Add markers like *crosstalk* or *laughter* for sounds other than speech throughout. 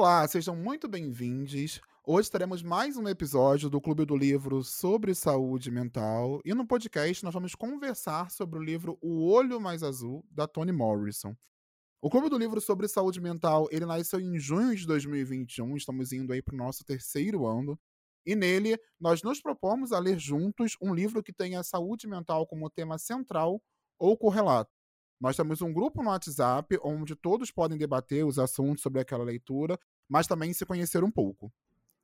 Olá, sejam muito bem-vindos. Hoje teremos mais um episódio do Clube do Livro sobre saúde mental e no podcast nós vamos conversar sobre o livro O Olho Mais Azul da Toni Morrison. O Clube do Livro sobre Saúde Mental, ele nasceu em junho de 2021, estamos indo aí para o nosso terceiro ano, e nele nós nos propomos a ler juntos um livro que tenha saúde mental como tema central ou correlato. Nós temos um grupo no WhatsApp onde todos podem debater os assuntos sobre aquela leitura, mas também se conhecer um pouco.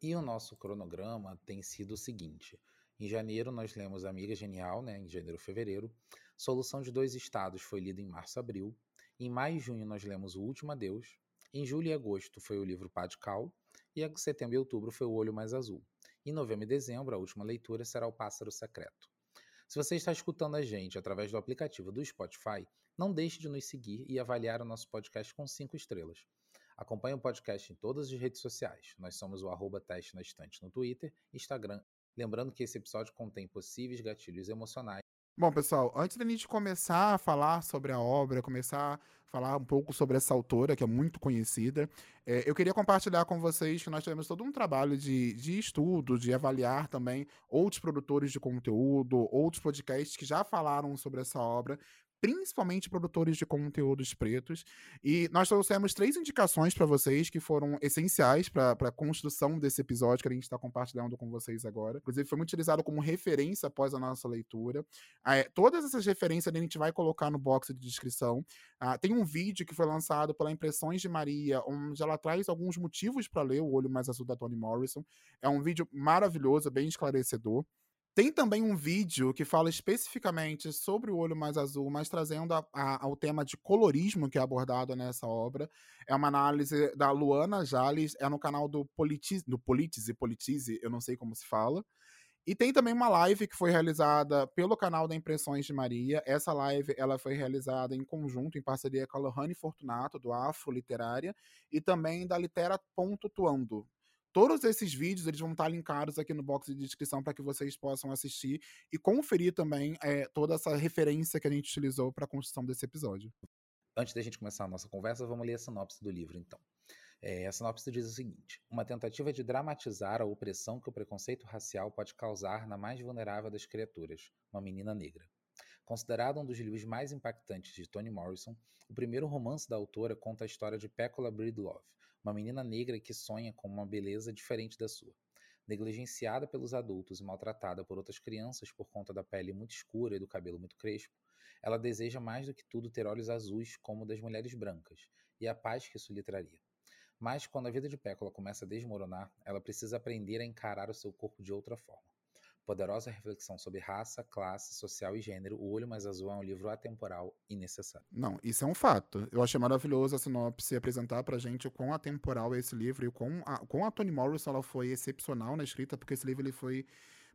E o nosso cronograma tem sido o seguinte: em janeiro nós lemos Amiga Genial, né, em janeiro fevereiro. Solução de Dois Estados foi lida em março abril. Em maio e junho nós lemos O Último Adeus. Em julho e agosto foi o livro Pá de Cal. E em setembro e outubro foi O Olho Mais Azul. Em novembro e dezembro, a última leitura será O Pássaro Secreto. Se você está escutando a gente através do aplicativo do Spotify, não deixe de nos seguir e avaliar o nosso podcast com cinco estrelas. Acompanhe o podcast em todas as redes sociais. Nós somos o arroba teste na estante no Twitter Instagram. Lembrando que esse episódio contém possíveis gatilhos emocionais Bom, pessoal, antes da gente começar a falar sobre a obra, começar a falar um pouco sobre essa autora, que é muito conhecida, é, eu queria compartilhar com vocês que nós tivemos todo um trabalho de, de estudo, de avaliar também outros produtores de conteúdo, outros podcasts que já falaram sobre essa obra, principalmente produtores de conteúdos pretos. E nós trouxemos três indicações para vocês que foram essenciais para a construção desse episódio que a gente está compartilhando com vocês agora. Inclusive, foi muito utilizado como referência após a nossa leitura. É, todas essas referências a gente vai colocar no box de descrição. Ah, tem um vídeo que foi lançado pela Impressões de Maria, onde ela traz alguns motivos para ler O Olho Mais Azul da Toni Morrison. É um vídeo maravilhoso, bem esclarecedor. Tem também um vídeo que fala especificamente sobre o olho mais azul, mas trazendo a, a, ao tema de colorismo que é abordado nessa obra. É uma análise da Luana Jales, é no canal do Politize, do Politize, Politize, eu não sei como se fala. E tem também uma live que foi realizada pelo canal da Impressões de Maria. Essa live ela foi realizada em conjunto, em parceria com a Lohane Fortunato, do Afro Literária, e também da Litera.tuando, Todos esses vídeos eles vão estar linkados aqui no box de descrição para que vocês possam assistir e conferir também é, toda essa referência que a gente utilizou para a construção desse episódio. Antes da gente começar a nossa conversa, vamos ler a sinopse do livro, então. É, a sinopse diz o seguinte: uma tentativa de dramatizar a opressão que o preconceito racial pode causar na mais vulnerável das criaturas, uma menina negra. Considerado um dos livros mais impactantes de Toni Morrison, o primeiro romance da autora conta a história de Pecola Breedlove, uma menina negra que sonha com uma beleza diferente da sua. Negligenciada pelos adultos e maltratada por outras crianças por conta da pele muito escura e do cabelo muito crespo, ela deseja mais do que tudo ter olhos azuis como das mulheres brancas e a paz que isso lhe traria. Mas quando a vida de Pécola começa a desmoronar, ela precisa aprender a encarar o seu corpo de outra forma. Poderosa reflexão sobre raça, classe, social e gênero, O Olho Mais Azul é um livro atemporal e necessário. Não, isso é um fato. Eu achei maravilhoso a sinopse apresentar pra gente o quão atemporal é esse livro e o quão a, quão a Toni Morrison ela foi excepcional na escrita, porque esse livro ele foi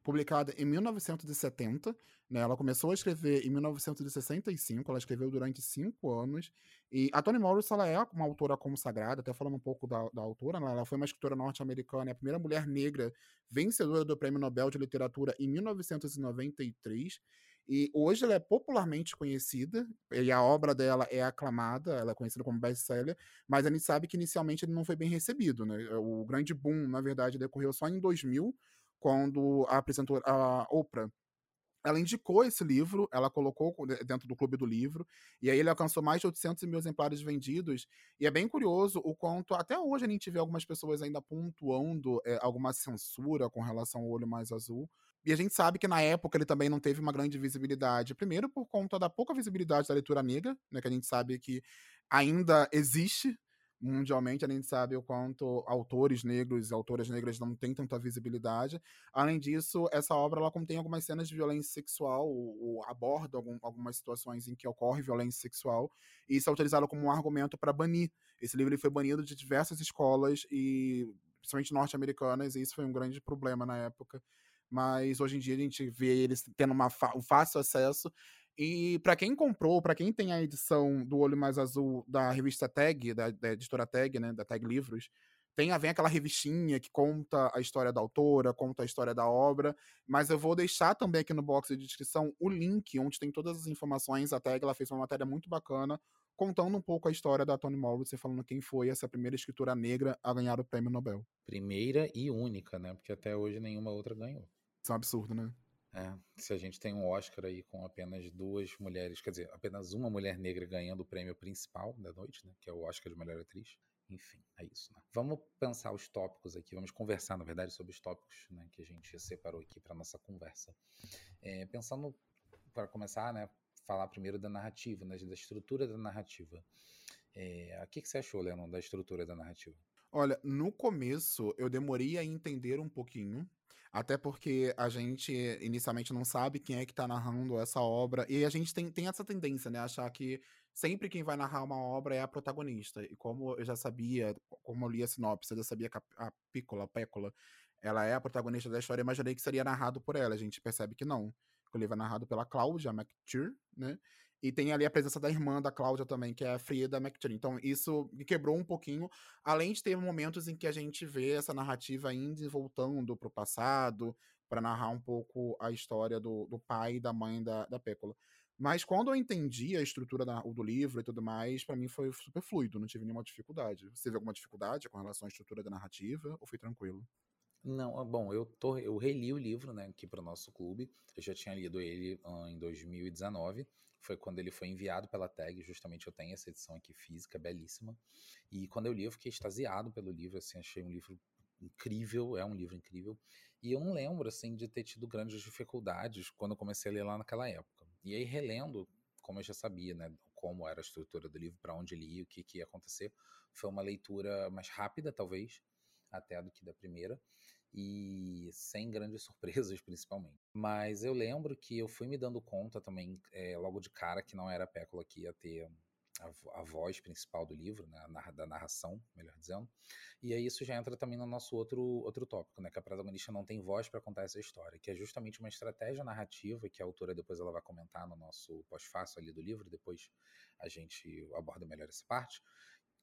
publicada em 1970. Né? Ela começou a escrever em 1965, ela escreveu durante cinco anos. E a Toni Morrison ela é uma autora consagrada, até falando um pouco da, da autora, né? ela foi uma escritora norte-americana, é a primeira mulher negra vencedora do Prêmio Nobel de Literatura em 1993. E hoje ela é popularmente conhecida, e a obra dela é aclamada, ela é conhecida como best-seller, mas a gente sabe que inicialmente ele não foi bem recebido, né? O grande boom, na verdade, decorreu só em 2000, quando a apresentou a Oprah ela indicou esse livro, ela colocou dentro do clube do livro, e aí ele alcançou mais de 800 mil exemplares vendidos. E é bem curioso o quanto, até hoje, a gente vê algumas pessoas ainda pontuando é, alguma censura com relação ao olho mais azul. E a gente sabe que na época ele também não teve uma grande visibilidade. Primeiro, por conta da pouca visibilidade da leitura negra, né, que a gente sabe que ainda existe mundialmente, a gente sabe o quanto autores negros e autoras negras não têm tanta visibilidade. Além disso, essa obra ela contém algumas cenas de violência sexual, ou, ou aborda algum, algumas situações em que ocorre violência sexual, e isso é utilizado como um argumento para banir. Esse livro foi banido de diversas escolas, e principalmente norte-americanas, e isso foi um grande problema na época. Mas hoje em dia a gente vê eles tendo uma um fácil acesso e para quem comprou, para quem tem a edição do Olho Mais Azul da revista Tag, da, da editora Tag, né, da Tag Livros, tem a ver aquela revistinha que conta a história da autora, conta a história da obra, mas eu vou deixar também aqui no box de descrição o link onde tem todas as informações. A Tag ela fez uma matéria muito bacana contando um pouco a história da Toni Morrison, falando quem foi essa primeira escritora negra a ganhar o prêmio Nobel. Primeira e única, né? Porque até hoje nenhuma outra ganhou. Isso é um absurdo, né? É, se a gente tem um Oscar aí com apenas duas mulheres, quer dizer, apenas uma mulher negra ganhando o prêmio principal da noite, né? Que é o Oscar de melhor atriz. Enfim, é isso. Né? Vamos pensar os tópicos aqui, vamos conversar, na verdade, sobre os tópicos né, que a gente separou aqui para nossa conversa. É, pensando, para começar, né, falar primeiro da narrativa, né, da estrutura da narrativa. É, o que, que você achou, Leandro, da estrutura da narrativa? Olha, no começo eu demorei a entender um pouquinho, até porque a gente inicialmente não sabe quem é que tá narrando essa obra, e a gente tem, tem essa tendência, né, achar que sempre quem vai narrar uma obra é a protagonista. E como eu já sabia, como eu li a sinopse, eu já sabia que a, a Piccola, a Pécola, ela é a protagonista da história, imaginei que seria narrado por ela. A gente percebe que não. O livro é narrado pela Cláudia McTeer, né? E tem ali a presença da irmã da Cláudia também, que é a Frieda McTeer. Então, isso me quebrou um pouquinho, além de ter momentos em que a gente vê essa narrativa e voltando pro passado, para narrar um pouco a história do, do pai e da mãe da, da Pécola. Mas quando eu entendi a estrutura da, do livro e tudo mais, para mim foi super fluido, não tive nenhuma dificuldade. Você teve alguma dificuldade com relação à estrutura da narrativa ou foi tranquilo? Não, ah, bom, eu, tô, eu reli o livro né, aqui para o nosso clube. Eu já tinha lido ele uh, em 2019. Foi quando ele foi enviado pela tag. Justamente eu tenho essa edição aqui física, belíssima. E quando eu li, eu fiquei extasiado pelo livro. Assim, achei um livro incrível, é um livro incrível. E eu não lembro assim de ter tido grandes dificuldades quando eu comecei a ler lá naquela época. E aí, relendo, como eu já sabia, né, como era a estrutura do livro, para onde ele ia, o que, que ia acontecer, foi uma leitura mais rápida, talvez, até do que da primeira, e sem grandes surpresas, *laughs* principalmente. Mas eu lembro que eu fui me dando conta também, é, logo de cara, que não era a Pécula que ia ter a, a, voz principal do livro, né, da narração, melhor dizendo. E aí isso já entra também no nosso outro, outro tópico, né, que a protagonista não tem voz para contar essa história, que é justamente uma estratégia narrativa que a autora depois ela vai comentar no nosso pós-fácil ali do livro, depois a gente aborda melhor essa parte,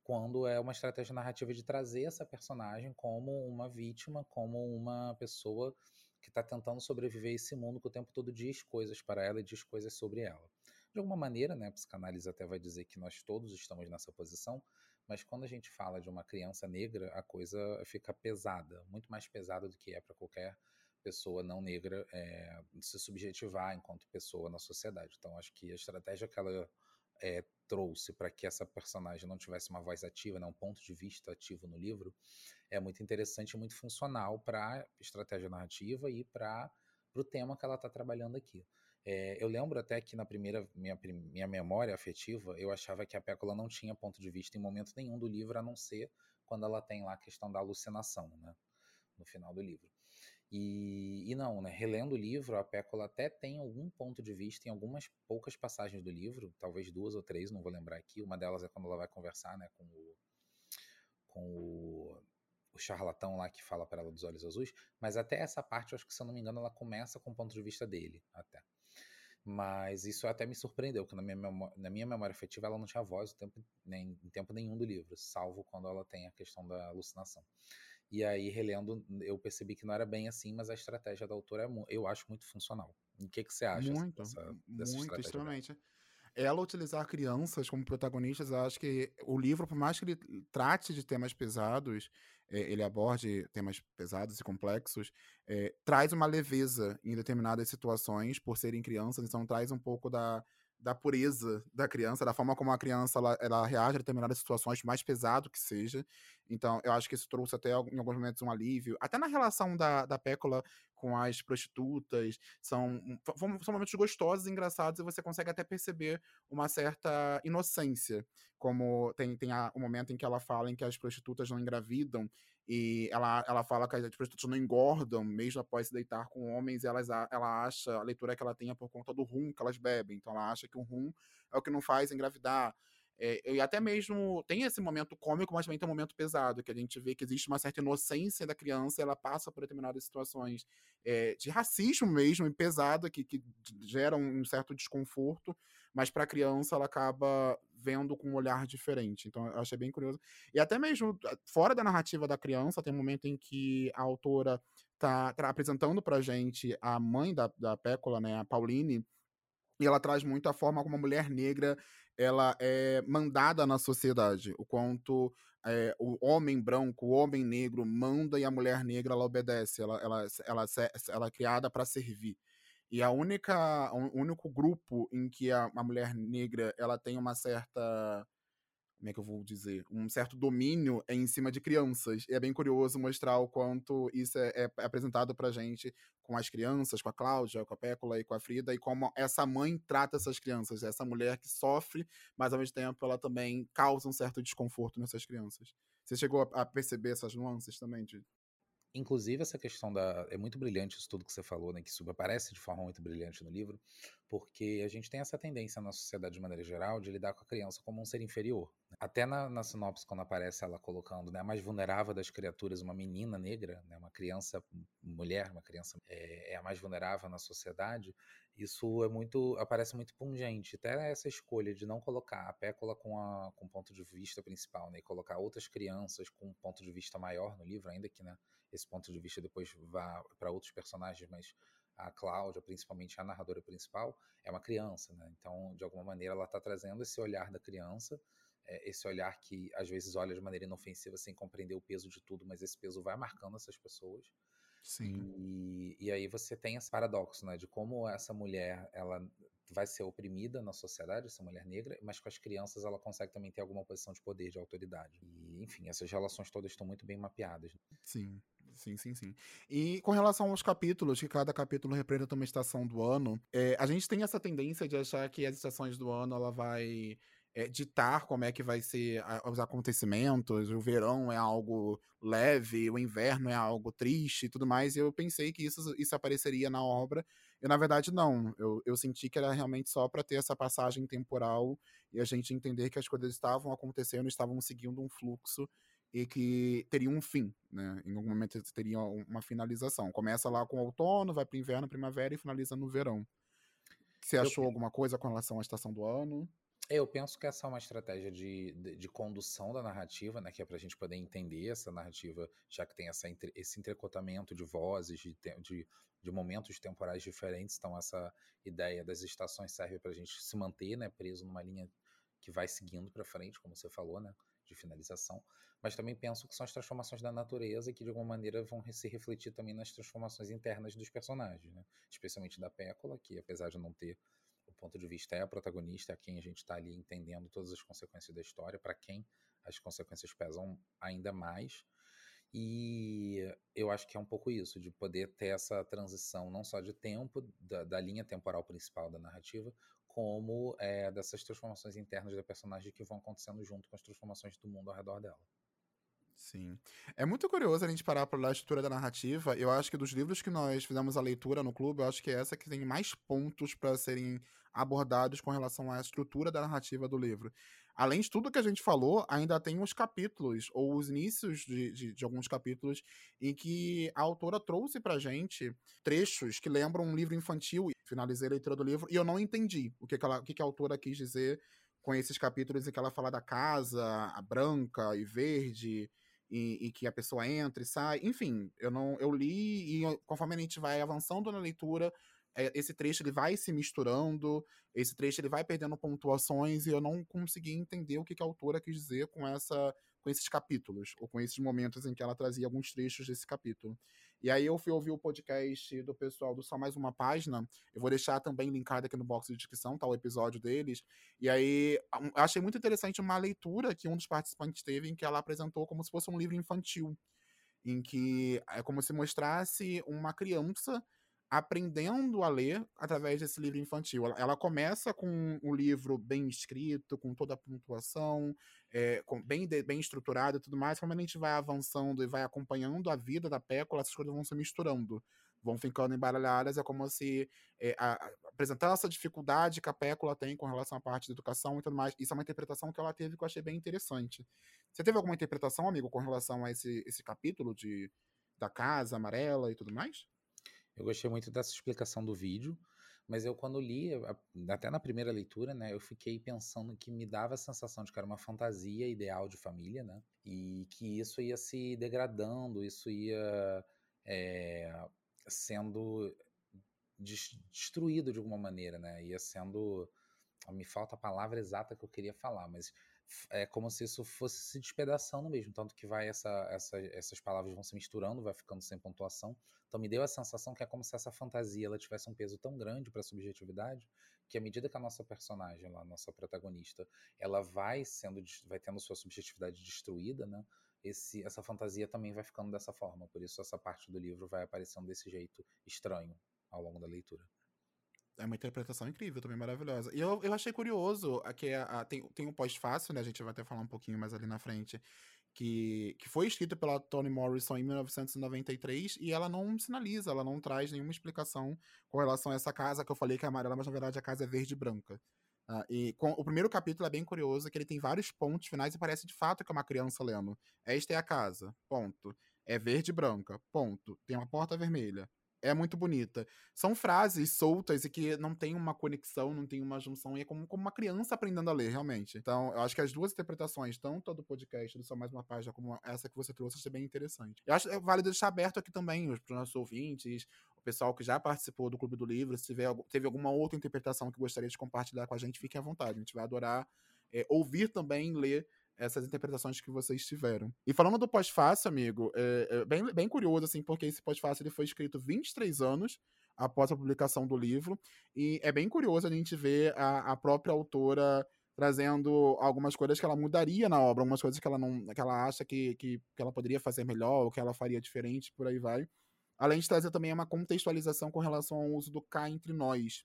quando é uma estratégia narrativa de trazer essa personagem como uma vítima, como uma pessoa que está tentando sobreviver a esse mundo que o tempo todo diz coisas para ela e diz coisas sobre ela de alguma maneira, né, a psicanálise até vai dizer que nós todos estamos nessa posição, mas quando a gente fala de uma criança negra, a coisa fica pesada, muito mais pesada do que é para qualquer pessoa não negra é, se subjetivar enquanto pessoa na sociedade. Então, acho que a estratégia que ela é, trouxe para que essa personagem não tivesse uma voz ativa, né, um ponto de vista ativo no livro, é muito interessante e muito funcional para a estratégia narrativa e para o tema que ela está trabalhando aqui. É, eu lembro até que na primeira minha, minha memória afetiva, eu achava que a Pécula não tinha ponto de vista em momento nenhum do livro, a não ser quando ela tem lá a questão da alucinação, né? No final do livro. E, e não, né? Relendo o livro, a Pécula até tem algum ponto de vista em algumas poucas passagens do livro, talvez duas ou três, não vou lembrar aqui. Uma delas é quando ela vai conversar, né, com o, com o, o charlatão lá que fala para ela dos olhos azuis. Mas até essa parte, eu acho que se eu não me engano, ela começa com o ponto de vista dele, até. Mas isso até me surpreendeu, porque na minha, memória, na minha memória afetiva ela não tinha voz tempo, nem, em tempo nenhum do livro, salvo quando ela tem a questão da alucinação. E aí, relendo, eu percebi que não era bem assim, mas a estratégia da autora é, eu acho muito funcional. O que, que você acha muito, dessa, dessa muito, extremamente. Dela? Ela utilizar crianças como protagonistas, eu acho que o livro, por mais que ele trate de temas pesados, é, ele aborde temas pesados e complexos, é, traz uma leveza em determinadas situações, por serem crianças, então traz um pouco da, da pureza da criança, da forma como a criança ela, ela reage a determinadas situações, mais pesado que seja. Então, eu acho que isso trouxe até em alguns momentos um alívio. Até na relação da, da Pécola com as prostitutas, são, são momentos gostosos e engraçados, e você consegue até perceber uma certa inocência como tem, tem a, o momento em que ela fala em que as prostitutas não engravidam e ela, ela fala que as prostitutas não engordam mesmo após se deitar com homens, elas, ela acha, a leitura que ela tem é por conta do rum que elas bebem, então ela acha que o rum é o que não faz engravidar. É, e até mesmo tem esse momento cômico, mas também tem um momento pesado, que a gente vê que existe uma certa inocência da criança, ela passa por determinadas situações é, de racismo mesmo, pesada, que, que geram um certo desconforto, mas para a criança ela acaba vendo com um olhar diferente. Então eu achei bem curioso. E até mesmo ah, fora da narrativa da criança, tem um momento em que a autora tá, tá apresentando pra gente a mãe da, da Pécola, né, a Pauline, e ela traz muito a forma como a mulher negra ela é mandada na sociedade, o quanto é, o homem branco, o homem negro manda e a mulher negra ela obedece, ela, ela, ela, ela é criada para servir. E a única, o único grupo em que a, a mulher negra ela tem uma certa como é que eu vou dizer, um certo domínio em cima de crianças. E é bem curioso mostrar o quanto isso é, é, é apresentado pra gente com as crianças, com a Cláudia, com a Pécula e com a Frida, e como essa mãe trata essas crianças, essa mulher que sofre, mas ao mesmo tempo ela também causa um certo desconforto nessas crianças. Você chegou a, a perceber essas nuances também, de Inclusive, essa questão da. É muito brilhante isso tudo que você falou, né? Que isso aparece de forma muito brilhante no livro, porque a gente tem essa tendência na sociedade de maneira geral de lidar com a criança como um ser inferior. Né. Até na, na sinopse, quando aparece ela colocando né, a mais vulnerável das criaturas, uma menina negra, né, uma criança mulher, uma criança é, é a mais vulnerável na sociedade, isso é muito aparece muito pungente. Até essa escolha de não colocar a Pécola com, a, com o ponto de vista principal, né, e colocar outras crianças com um ponto de vista maior no livro, ainda que né, esse ponto de vista depois vá para outros personagens, mas a Cláudia, principalmente a narradora principal, é uma criança, né? Então, de alguma maneira, ela está trazendo esse olhar da criança, é, esse olhar que às vezes olha de maneira inofensiva sem compreender o peso de tudo, mas esse peso vai marcando essas pessoas. Sim. E, e aí você tem esse paradoxo, né? De como essa mulher, ela vai ser oprimida na sociedade, essa mulher negra, mas com as crianças ela consegue também ter alguma posição de poder, de autoridade. E, enfim, essas relações todas estão muito bem mapeadas. Né? Sim. Sim, sim, sim. E com relação aos capítulos, que cada capítulo representa uma estação do ano, é, a gente tem essa tendência de achar que as estações do ano ela vai é, ditar como é que vai ser a, os acontecimentos. O verão é algo leve, o inverno é algo triste e tudo mais. E eu pensei que isso, isso apareceria na obra. E na verdade, não. Eu, eu senti que era realmente só para ter essa passagem temporal e a gente entender que as coisas estavam acontecendo, estavam seguindo um fluxo e que teria um fim, né? Em algum momento teria uma finalização. Começa lá com o outono, vai para inverno, primavera e finaliza no verão. Você achou eu... alguma coisa com relação à estação do ano? Eu penso que essa é uma estratégia de, de, de condução da narrativa, né? Que é para a gente poder entender essa narrativa, já que tem essa, esse entrecotamento de vozes, de, de, de momentos temporais diferentes. Então, essa ideia das estações serve para a gente se manter, né? Preso numa linha que vai seguindo para frente, como você falou, né? De finalização mas também penso que são as transformações da natureza que de alguma maneira vão se refletir também nas transformações internas dos personagens, né? especialmente da Pécola, que apesar de não ter o ponto de vista é a protagonista, é quem a gente está ali entendendo todas as consequências da história, para quem as consequências pesam ainda mais. E eu acho que é um pouco isso, de poder ter essa transição não só de tempo, da, da linha temporal principal da narrativa, como é, dessas transformações internas da personagem que vão acontecendo junto com as transformações do mundo ao redor dela. Sim. É muito curioso a gente parar para ler a estrutura da narrativa. Eu acho que dos livros que nós fizemos a leitura no clube, eu acho que é essa que tem mais pontos para serem abordados com relação à estrutura da narrativa do livro. Além de tudo que a gente falou, ainda tem os capítulos, ou os inícios de, de, de alguns capítulos, em que a autora trouxe pra gente trechos que lembram um livro infantil. Finalizei a leitura do livro e eu não entendi o que, que, ela, o que, que a autora quis dizer com esses capítulos em que ela fala da casa, a branca e verde, e, e, que a pessoa entra e sai. Enfim, eu não eu li e conforme a gente vai avançando na leitura, é, esse trecho ele vai se misturando, esse trecho ele vai perdendo pontuações e eu não consegui entender o que, que a autora quis dizer com essa com esses capítulos, ou com esses momentos em que ela trazia alguns trechos desse capítulo. E aí eu fui ouvir o podcast do pessoal do Só Mais Uma Página, eu vou deixar também linkado aqui no box de descrição, tá? O episódio deles, e aí achei muito interessante uma leitura que um dos participantes teve, em que ela apresentou como se fosse um livro infantil, em que é como se mostrasse uma criança aprendendo a ler através desse livro infantil. Ela, ela começa com o livro bem escrito, com toda a pontuação, é, com, bem, de, bem estruturado e tudo mais. Como a gente vai avançando e vai acompanhando a vida da Pécula, essas coisas vão se misturando, vão ficando embaralhadas. É como se é, a, apresentar essa dificuldade que a Pécula tem com relação à parte da educação e tudo mais. Isso é uma interpretação que ela teve que eu achei bem interessante. Você teve alguma interpretação, amigo, com relação a esse, esse capítulo de, da casa amarela e tudo mais? Eu gostei muito dessa explicação do vídeo, mas eu quando li, até na primeira leitura, né, eu fiquei pensando que me dava a sensação de que era uma fantasia ideal de família, né, e que isso ia se degradando, isso ia é, sendo destruído de alguma maneira, né, ia sendo me falta a palavra exata que eu queria falar, mas é como se isso fosse se despedaçando mesmo, tanto que vai essa, essa, essas palavras vão se misturando, vai ficando sem pontuação. Então me deu a sensação que é como se essa fantasia ela tivesse um peso tão grande para a subjetividade que à medida que a nossa personagem, a nossa protagonista, ela vai sendo vai tendo sua subjetividade destruída, né? Esse, essa fantasia também vai ficando dessa forma, por isso essa parte do livro vai aparecendo desse jeito estranho ao longo da leitura. É uma interpretação incrível, também maravilhosa. E eu, eu achei curioso, que a, a, tem, tem um pós-fácil, né? A gente vai até falar um pouquinho mais ali na frente, que, que foi escrito pela Toni Morrison em 1993 e ela não sinaliza, ela não traz nenhuma explicação com relação a essa casa que eu falei que é amarela, mas na verdade a casa é verde e branca. Uh, e com, o primeiro capítulo é bem curioso, que ele tem vários pontos finais e parece de fato que é uma criança lendo. Esta é a casa, ponto. É verde e branca, ponto. Tem uma porta vermelha, é muito bonita. São frases soltas e que não tem uma conexão, não tem uma junção, e é como, como uma criança aprendendo a ler, realmente. Então, eu acho que as duas interpretações, tanto a do podcast do Só Mais Uma Página, como essa que você trouxe, achei bem interessante. Eu acho é válido deixar aberto aqui também, para os nossos ouvintes, o pessoal que já participou do Clube do Livro, se tiver, teve alguma outra interpretação que gostaria de compartilhar com a gente, fique à vontade. A gente vai adorar é, ouvir também, ler essas interpretações que vocês tiveram. E falando do pós-fácil, amigo, é, é bem, bem curioso, assim, porque esse pós-fácil foi escrito 23 anos após a publicação do livro, e é bem curioso a gente ver a, a própria autora trazendo algumas coisas que ela mudaria na obra, algumas coisas que ela não, que ela acha que, que, que ela poderia fazer melhor, ou que ela faria diferente, por aí vai. Além de trazer também uma contextualização com relação ao uso do cá entre nós,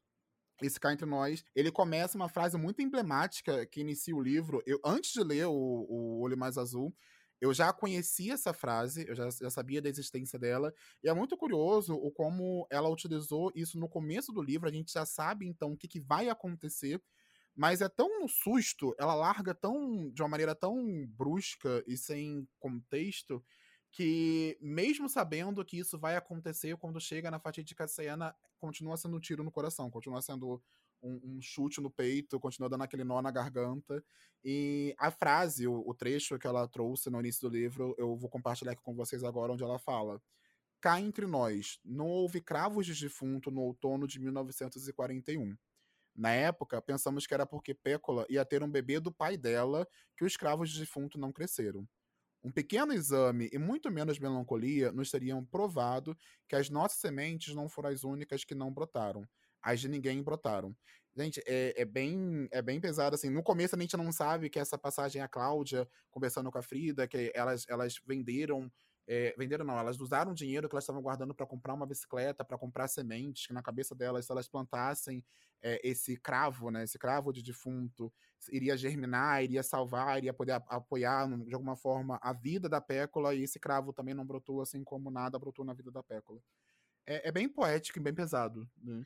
esse cá entre nós, ele começa uma frase muito emblemática que inicia o livro. Eu, antes de ler o, o Olho Mais Azul, eu já conhecia essa frase, eu já, já, sabia da existência dela, e é muito curioso o como ela utilizou isso no começo do livro, a gente já sabe então o que, que vai acontecer, mas é tão no susto, ela larga tão de uma maneira tão brusca e sem contexto, que mesmo sabendo que isso vai acontecer quando chega na fatídica cena, continua sendo um tiro no coração, continua sendo um, um, chute no peito, continua dando aquele nó na garganta. E a frase, o, o, trecho que ela trouxe no início do livro, eu vou compartilhar aqui com vocês agora, onde ela fala. Cá entre nós, não houve cravos de defunto no outono de 1941. Na época, pensamos que era porque Pécola ia ter um bebê do pai dela que os cravos de defunto não cresceram. Um pequeno exame e muito menos melancolia nos teriam provado que as nossas sementes não foram as únicas que não brotaram. As de ninguém brotaram. Gente, é, é, bem, é bem pesado, assim. No começo a gente não sabe que essa passagem é a Cláudia conversando com a Frida, que elas, elas venderam é, venderam não, elas usaram dinheiro que elas estavam guardando para comprar uma bicicleta, para comprar sementes, que na cabeça delas, se elas plantassem é, esse cravo, né, esse cravo de defunto, iria germinar, iria salvar, iria poder apoiar de alguma forma a vida da Pécola, e esse cravo também não brotou assim como nada brotou na vida da Pécola. É, é bem poético e bem pesado, né?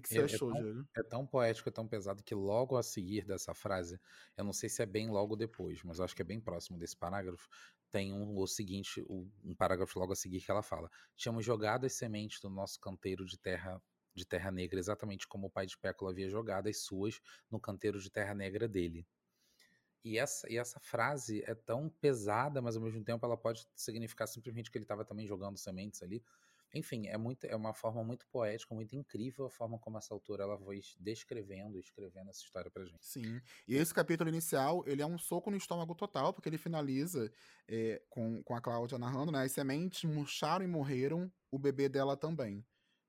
Que, que você é, achou, é tão, Diego? É tão poético, é tão pesado que logo a seguir dessa frase, eu não sei se é bem logo depois, mas acho que é bem próximo desse parágrafo, tem um, o seguinte, um parágrafo logo a seguir que ela fala: Tínhamos jogado as sementes do nosso canteiro de terra de terra negra, exatamente como o pai de Pécula havia jogado as suas no canteiro de terra negra dele. E essa, e essa frase é tão pesada, mas ao mesmo tempo ela pode significar simplesmente que ele estava também jogando sementes ali. Enfim, é, muito, é uma forma muito poética, muito incrível a forma como essa autora ela foi descrevendo escrevendo essa história pra gente. Sim. E esse capítulo inicial, ele é um soco no estômago total, porque ele finaliza é, com, com a Cláudia narrando, né? As sementes murcharam e morreram, o bebê dela também.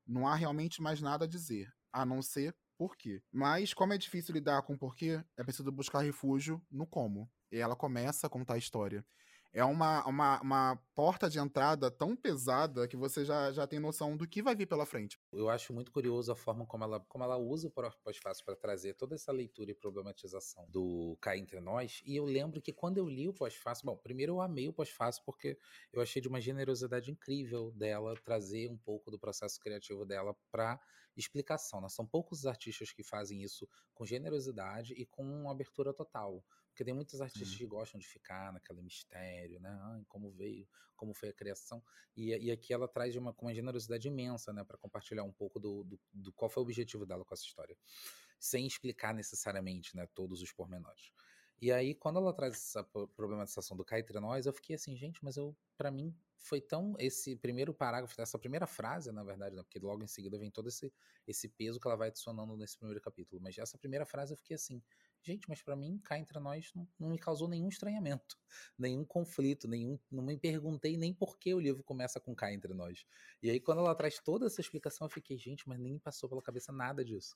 Não há realmente mais nada a dizer, a não ser por quê. Mas, como é difícil lidar com o porquê, é preciso buscar refúgio no como. E ela começa a contar a história é uma, uma, uma porta de entrada tão pesada que você já, já tem noção do que vai vir pela frente. Eu acho muito curioso a forma como ela, como ela usa o pós-fácil para trazer toda essa leitura e problematização do Cá Entre Nós. E eu lembro que quando eu li o pós-fácil, bom, primeiro eu amei o pós-fácil porque eu achei de uma generosidade incrível dela trazer um pouco do processo criativo dela para explicação. Né? São poucos os artistas que fazem isso com generosidade e com abertura total. Porque tem muitos artistas Sim. que gostam de ficar naquele mistério, né? Ai, como veio, como foi a criação. E, e aqui ela traz uma, com uma generosidade imensa, né? Para compartilhar um pouco do, do, do, qual foi o objetivo dela com essa história. Sem explicar necessariamente, né? Todos os pormenores. E aí, quando ela traz essa problematização do cá entre nós, eu fiquei assim, gente, mas eu, para mim, foi tão esse primeiro parágrafo, essa primeira frase, na verdade, né, porque logo em seguida vem todo esse, esse peso que ela vai adicionando nesse primeiro capítulo. Mas essa primeira frase eu fiquei assim, gente, mas para mim, cá entre nós, não, não, me causou nenhum estranhamento, *laughs* nenhum conflito, nenhum, não me perguntei nem por que o livro começa com cá entre nós. E aí, quando ela traz toda essa explicação, eu fiquei, gente, mas nem passou pela cabeça nada disso.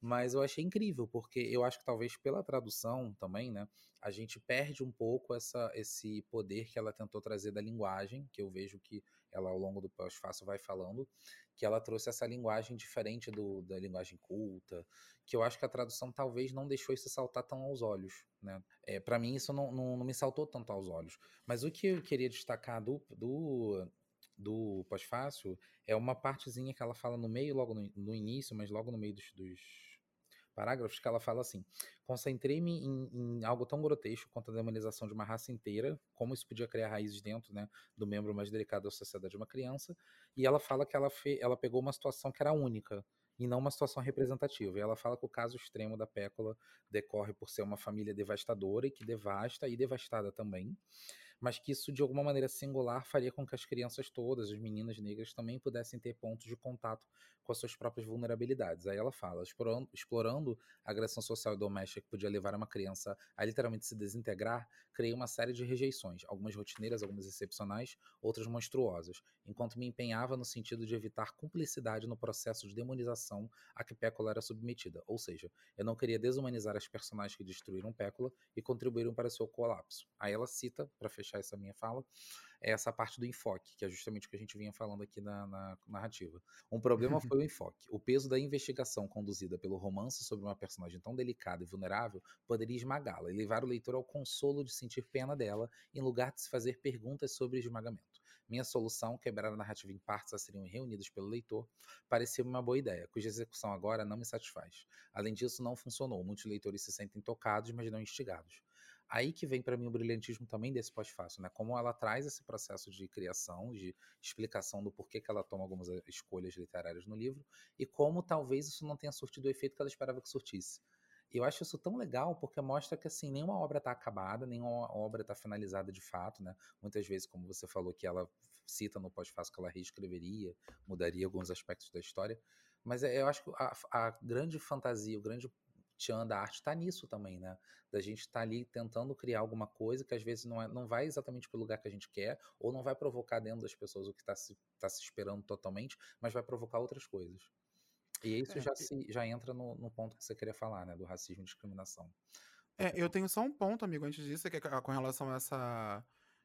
Mas eu achei incrível, porque eu acho que talvez pela tradução também, né, a gente perde um pouco essa, esse poder que ela tentou trazer da linguagem, que eu vejo que ela ao longo do pós-fácil vai falando, que ela trouxe essa linguagem diferente do, da linguagem culta, que eu acho que a tradução talvez não deixou isso saltar tão aos olhos, né? É, para mim isso não, não, não, me saltou tanto aos olhos. Mas o que eu queria destacar do, do, do pós-fácil é uma partezinha que ela fala no meio, logo no, no início, mas logo no meio dos, dos parágrafos que ela fala assim: concentrei-me em, em, algo tão grotesco quanto a demonização de uma raça inteira, como isso podia criar raízes dentro né, do membro mais delicado da sociedade de uma criança. E ela fala que ela, fe, ela pegou uma situação que era única e não uma situação representativa. E ela fala que o caso extremo da Pécula decorre por ser uma família devastadora e que devasta e devastada também mas que isso de alguma maneira singular faria com que as crianças todas, as meninas negras, também pudessem ter pontos de contato com as suas próprias vulnerabilidades. Aí ela fala, explorando, explorando a agressão social e doméstica que podia levar uma criança a literalmente se desintegrar, criei uma série de rejeições, algumas rotineiras, algumas excepcionais, outras monstruosas, enquanto me empenhava no sentido de evitar cumplicidade no processo de demonização a que Pécula era submetida. Ou seja, eu não queria desumanizar as personagens que destruíram Pécula e contribuíram para seu colapso. Aí ela cita, para fechar essa minha fala, é essa parte do enfoque, que é justamente o que a gente vinha falando aqui na, na narrativa. Um problema *laughs* foi o enfoque. O peso da investigação conduzida pelo romance sobre uma personagem tão delicada e vulnerável poderia esmagá-la e levar o leitor ao consolo de sentir pena dela, em lugar de se fazer perguntas sobre esmagamento. Minha solução, quebrar a narrativa em partes a serem reunidas pelo leitor, parecia uma boa ideia, cuja execução agora não me satisfaz. Além disso, não funcionou. Muitos leitores se sentem tocados, mas não instigados aí que vem para mim o brilhantismo também desse pós-fácil, né? Como ela traz esse processo de criação, de explicação do porquê que ela toma algumas eh, escolhas literárias no livro e como talvez isso não tenha surtido o efeito que ela esperava que surtisse. Eu acho isso tão legal porque mostra que assim nenhuma obra está acabada, nenhuma obra está finalizada de fato, né? Muitas vezes, como você falou, que ela cita no pós-fácil que ela reescreveria, mudaria alguns aspectos da história, mas é, eu acho que a, a grande fantasia, o grande tchan da arte está nisso também, né? Da gente estar tá ali tentando criar alguma coisa que às vezes não, é, não vai exatamente pelo lugar que a gente quer, ou não vai provocar dentro das pessoas o que está se, tá se esperando totalmente, mas vai provocar outras coisas. E isso é, já, se, já entra no, no ponto que você queria falar, né? Do racismo e discriminação. É, eu tenho só um ponto, amigo, antes disso, que é com relação a essa,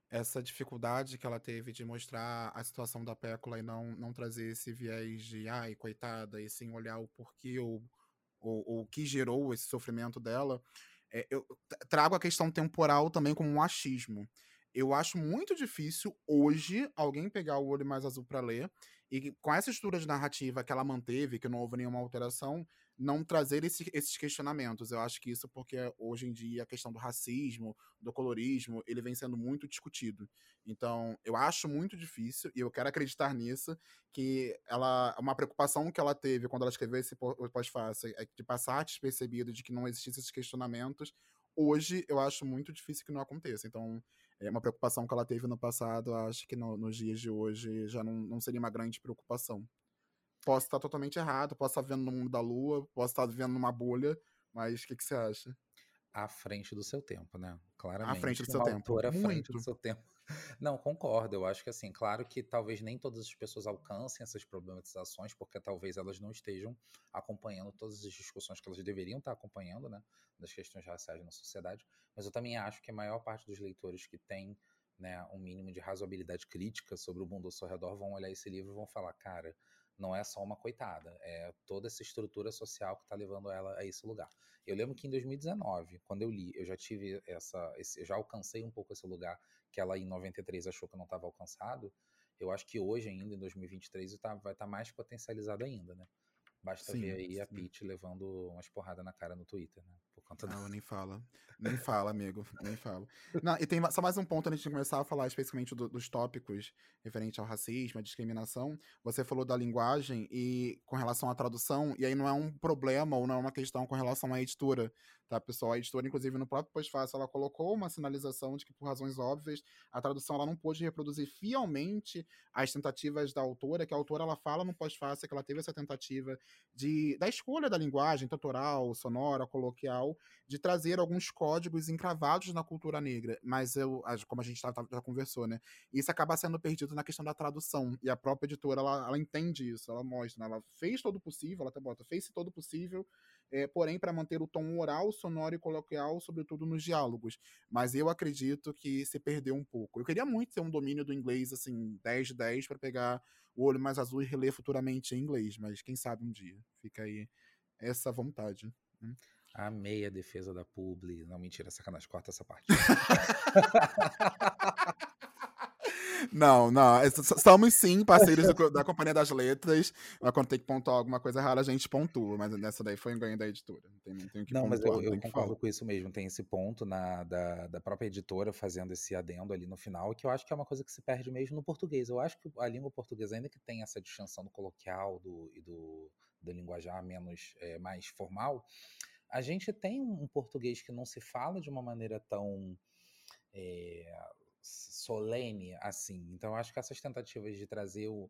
essa dificuldade que ela teve de mostrar a situação da Pécula e não, não trazer esse viés de ai, coitada, e sim olhar o porquê ou ou, o que gerou esse sofrimento dela, é, eu trago a questão temporal também como um achismo. Eu acho muito difícil hoje alguém pegar o olho mais azul para ler e com essa estrutura de narrativa que ela manteve, que não houve nenhuma alteração, não trazer esse, esses questionamentos. Eu acho que isso porque hoje em dia a questão do racismo, do colorismo, ele vem sendo muito discutido. Então, eu acho muito difícil e eu quero acreditar nisso que ela uma preocupação que ela teve quando ela escreveu esse pós-fácil é de passar despercebido de que não existissem esses questionamentos. Hoje eu acho muito difícil que não aconteça. Então, é uma preocupação que ela teve no passado, acho que no, nos dias de hoje já não, não seria uma grande preocupação. Posso estar totalmente errado, posso estar vivendo no mundo da lua, posso estar vivendo numa bolha, mas o que, que você acha? À frente do seu tempo, né? Claramente. À frente do seu tempo. À frente do seu tempo. Não, concordo. Eu acho que assim, claro que talvez nem todas as pessoas alcancem essas problematizações, porque talvez elas não estejam acompanhando todas as discussões que elas deveriam estar acompanhando, né? Das questões raciais na sociedade. Mas eu também acho que a maior parte dos leitores que tem né, um mínimo de razoabilidade crítica sobre o mundo ao seu redor vão olhar esse livro e vão falar, cara, não é só uma coitada, é toda essa estrutura social que está levando ela a esse lugar. Eu lembro que em 2019, quando eu li, eu já tive essa, esse, eu já alcancei um pouco esse lugar que ela em 93 achou que não estava alcançado. Eu acho que hoje ainda, em 2023, tá, vai estar tá mais potencializado ainda, né? Basta sim, ver aí sim. a Pete levando umas porradas na cara no Twitter, né? Por conta Não, nem fala. Nem fala, amigo. Nem fala. Não, e tem só mais um ponto antes de começar a falar especificamente do, dos tópicos referente ao racismo, à discriminação. Você falou da linguagem e com relação à tradução, e aí não é um problema ou não é uma questão com relação à editora, tá, pessoal? A editora, inclusive, no próprio pós-fácil, ela colocou uma sinalização de que, por razões óbvias, a tradução ela não pôde reproduzir fielmente as tentativas da autora, que a autora ela fala no pós-fácil que ela teve essa tentativa de da escolha da linguagem, totoral, sonora, coloquial, de trazer alguns códigos encravados na cultura negra, mas eu, como a gente já, já conversou, né, isso acaba sendo perdido na questão da tradução, e a própria editora, ela, ela entende isso, ela mostra, né, ela fez todo o possível, ela até bota, fez todo o possível, é, porém para manter o tom oral, sonoro e coloquial, sobretudo nos diálogos, mas eu acredito que se perdeu um pouco. Eu queria muito ter um domínio do inglês, assim, 10 de 10, para pegar o olho mais azul e reler futuramente em inglês, mas quem sabe um dia, fica aí essa vontade. Né? Amei a defesa da Publi. Não, mentira, sacanagem. Corta essa parte. *laughs* Não, não. Somos sim parceiros da Companhia das Letras. Mas quando tem que pontuar alguma coisa rara, a gente pontua. Mas nessa daí foi um ganho da editora. Não tem, tem que Não, pontuar, mas eu, eu concordo com isso mesmo. Tem esse ponto na, da, da própria editora fazendo esse adendo ali no final, que eu acho que é uma coisa que se perde mesmo no português. Eu acho que a língua portuguesa, ainda que tem essa distinção do coloquial do, e do, do linguajar menos é, mais formal, a gente tem um português que não se fala de uma maneira tão é, solene assim. Então, eu acho que essas tentativas de trazer o,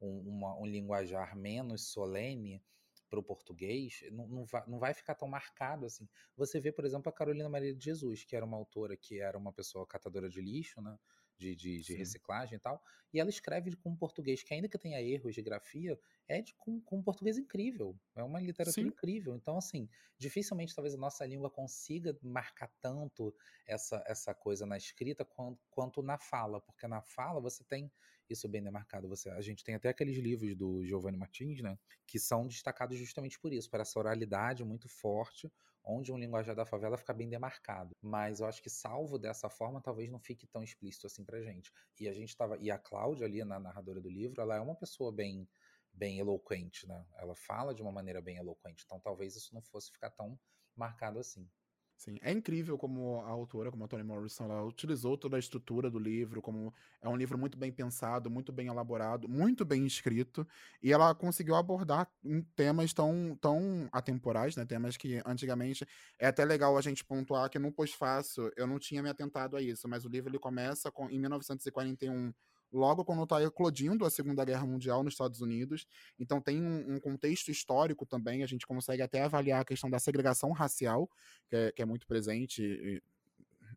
um, uma, um linguajar menos solene para o português não, não, vai, não vai ficar tão marcado assim. Você vê, por exemplo, a Carolina Maria de Jesus, que era uma autora que era uma pessoa catadora de lixo, né? de, de, de reciclagem e tal. E ela escreve com um português que, ainda que tenha erros de grafia, é de, com, com um português incrível. É uma literatura Sim. incrível. Então, assim, dificilmente talvez a nossa língua consiga marcar tanto essa, essa coisa na escrita quanto, quanto na fala, porque na fala você tem isso bem demarcado. Você, a gente tem até aqueles livros do Giovanni Martins, né, que são destacados justamente por isso, por essa oralidade muito forte, onde um linguajar da favela fica bem demarcado. Mas eu acho que salvo dessa forma, talvez não fique tão explícito assim pra gente. E a gente tava, e a Cláudia ali, na narradora do livro, ela é uma pessoa bem bem eloquente, né? Ela fala de uma maneira bem eloquente, então talvez isso não fosse ficar tão marcado assim. Sim, é incrível como a autora, como a Toni Morrison, ela utilizou toda a estrutura do livro, como é um livro muito bem pensado, muito bem elaborado, muito bem escrito, e ela conseguiu abordar temas tão, tão atemporais, né, temas que antigamente, é até legal a gente pontuar que no pós-fácil eu não tinha me atentado a isso, mas o livro ele começa com, em 1941 logo quando está eclodindo a Segunda Guerra Mundial nos Estados Unidos. Então tem um, um, contexto histórico também, a gente consegue até avaliar a questão da segregação racial, que é, que é muito presente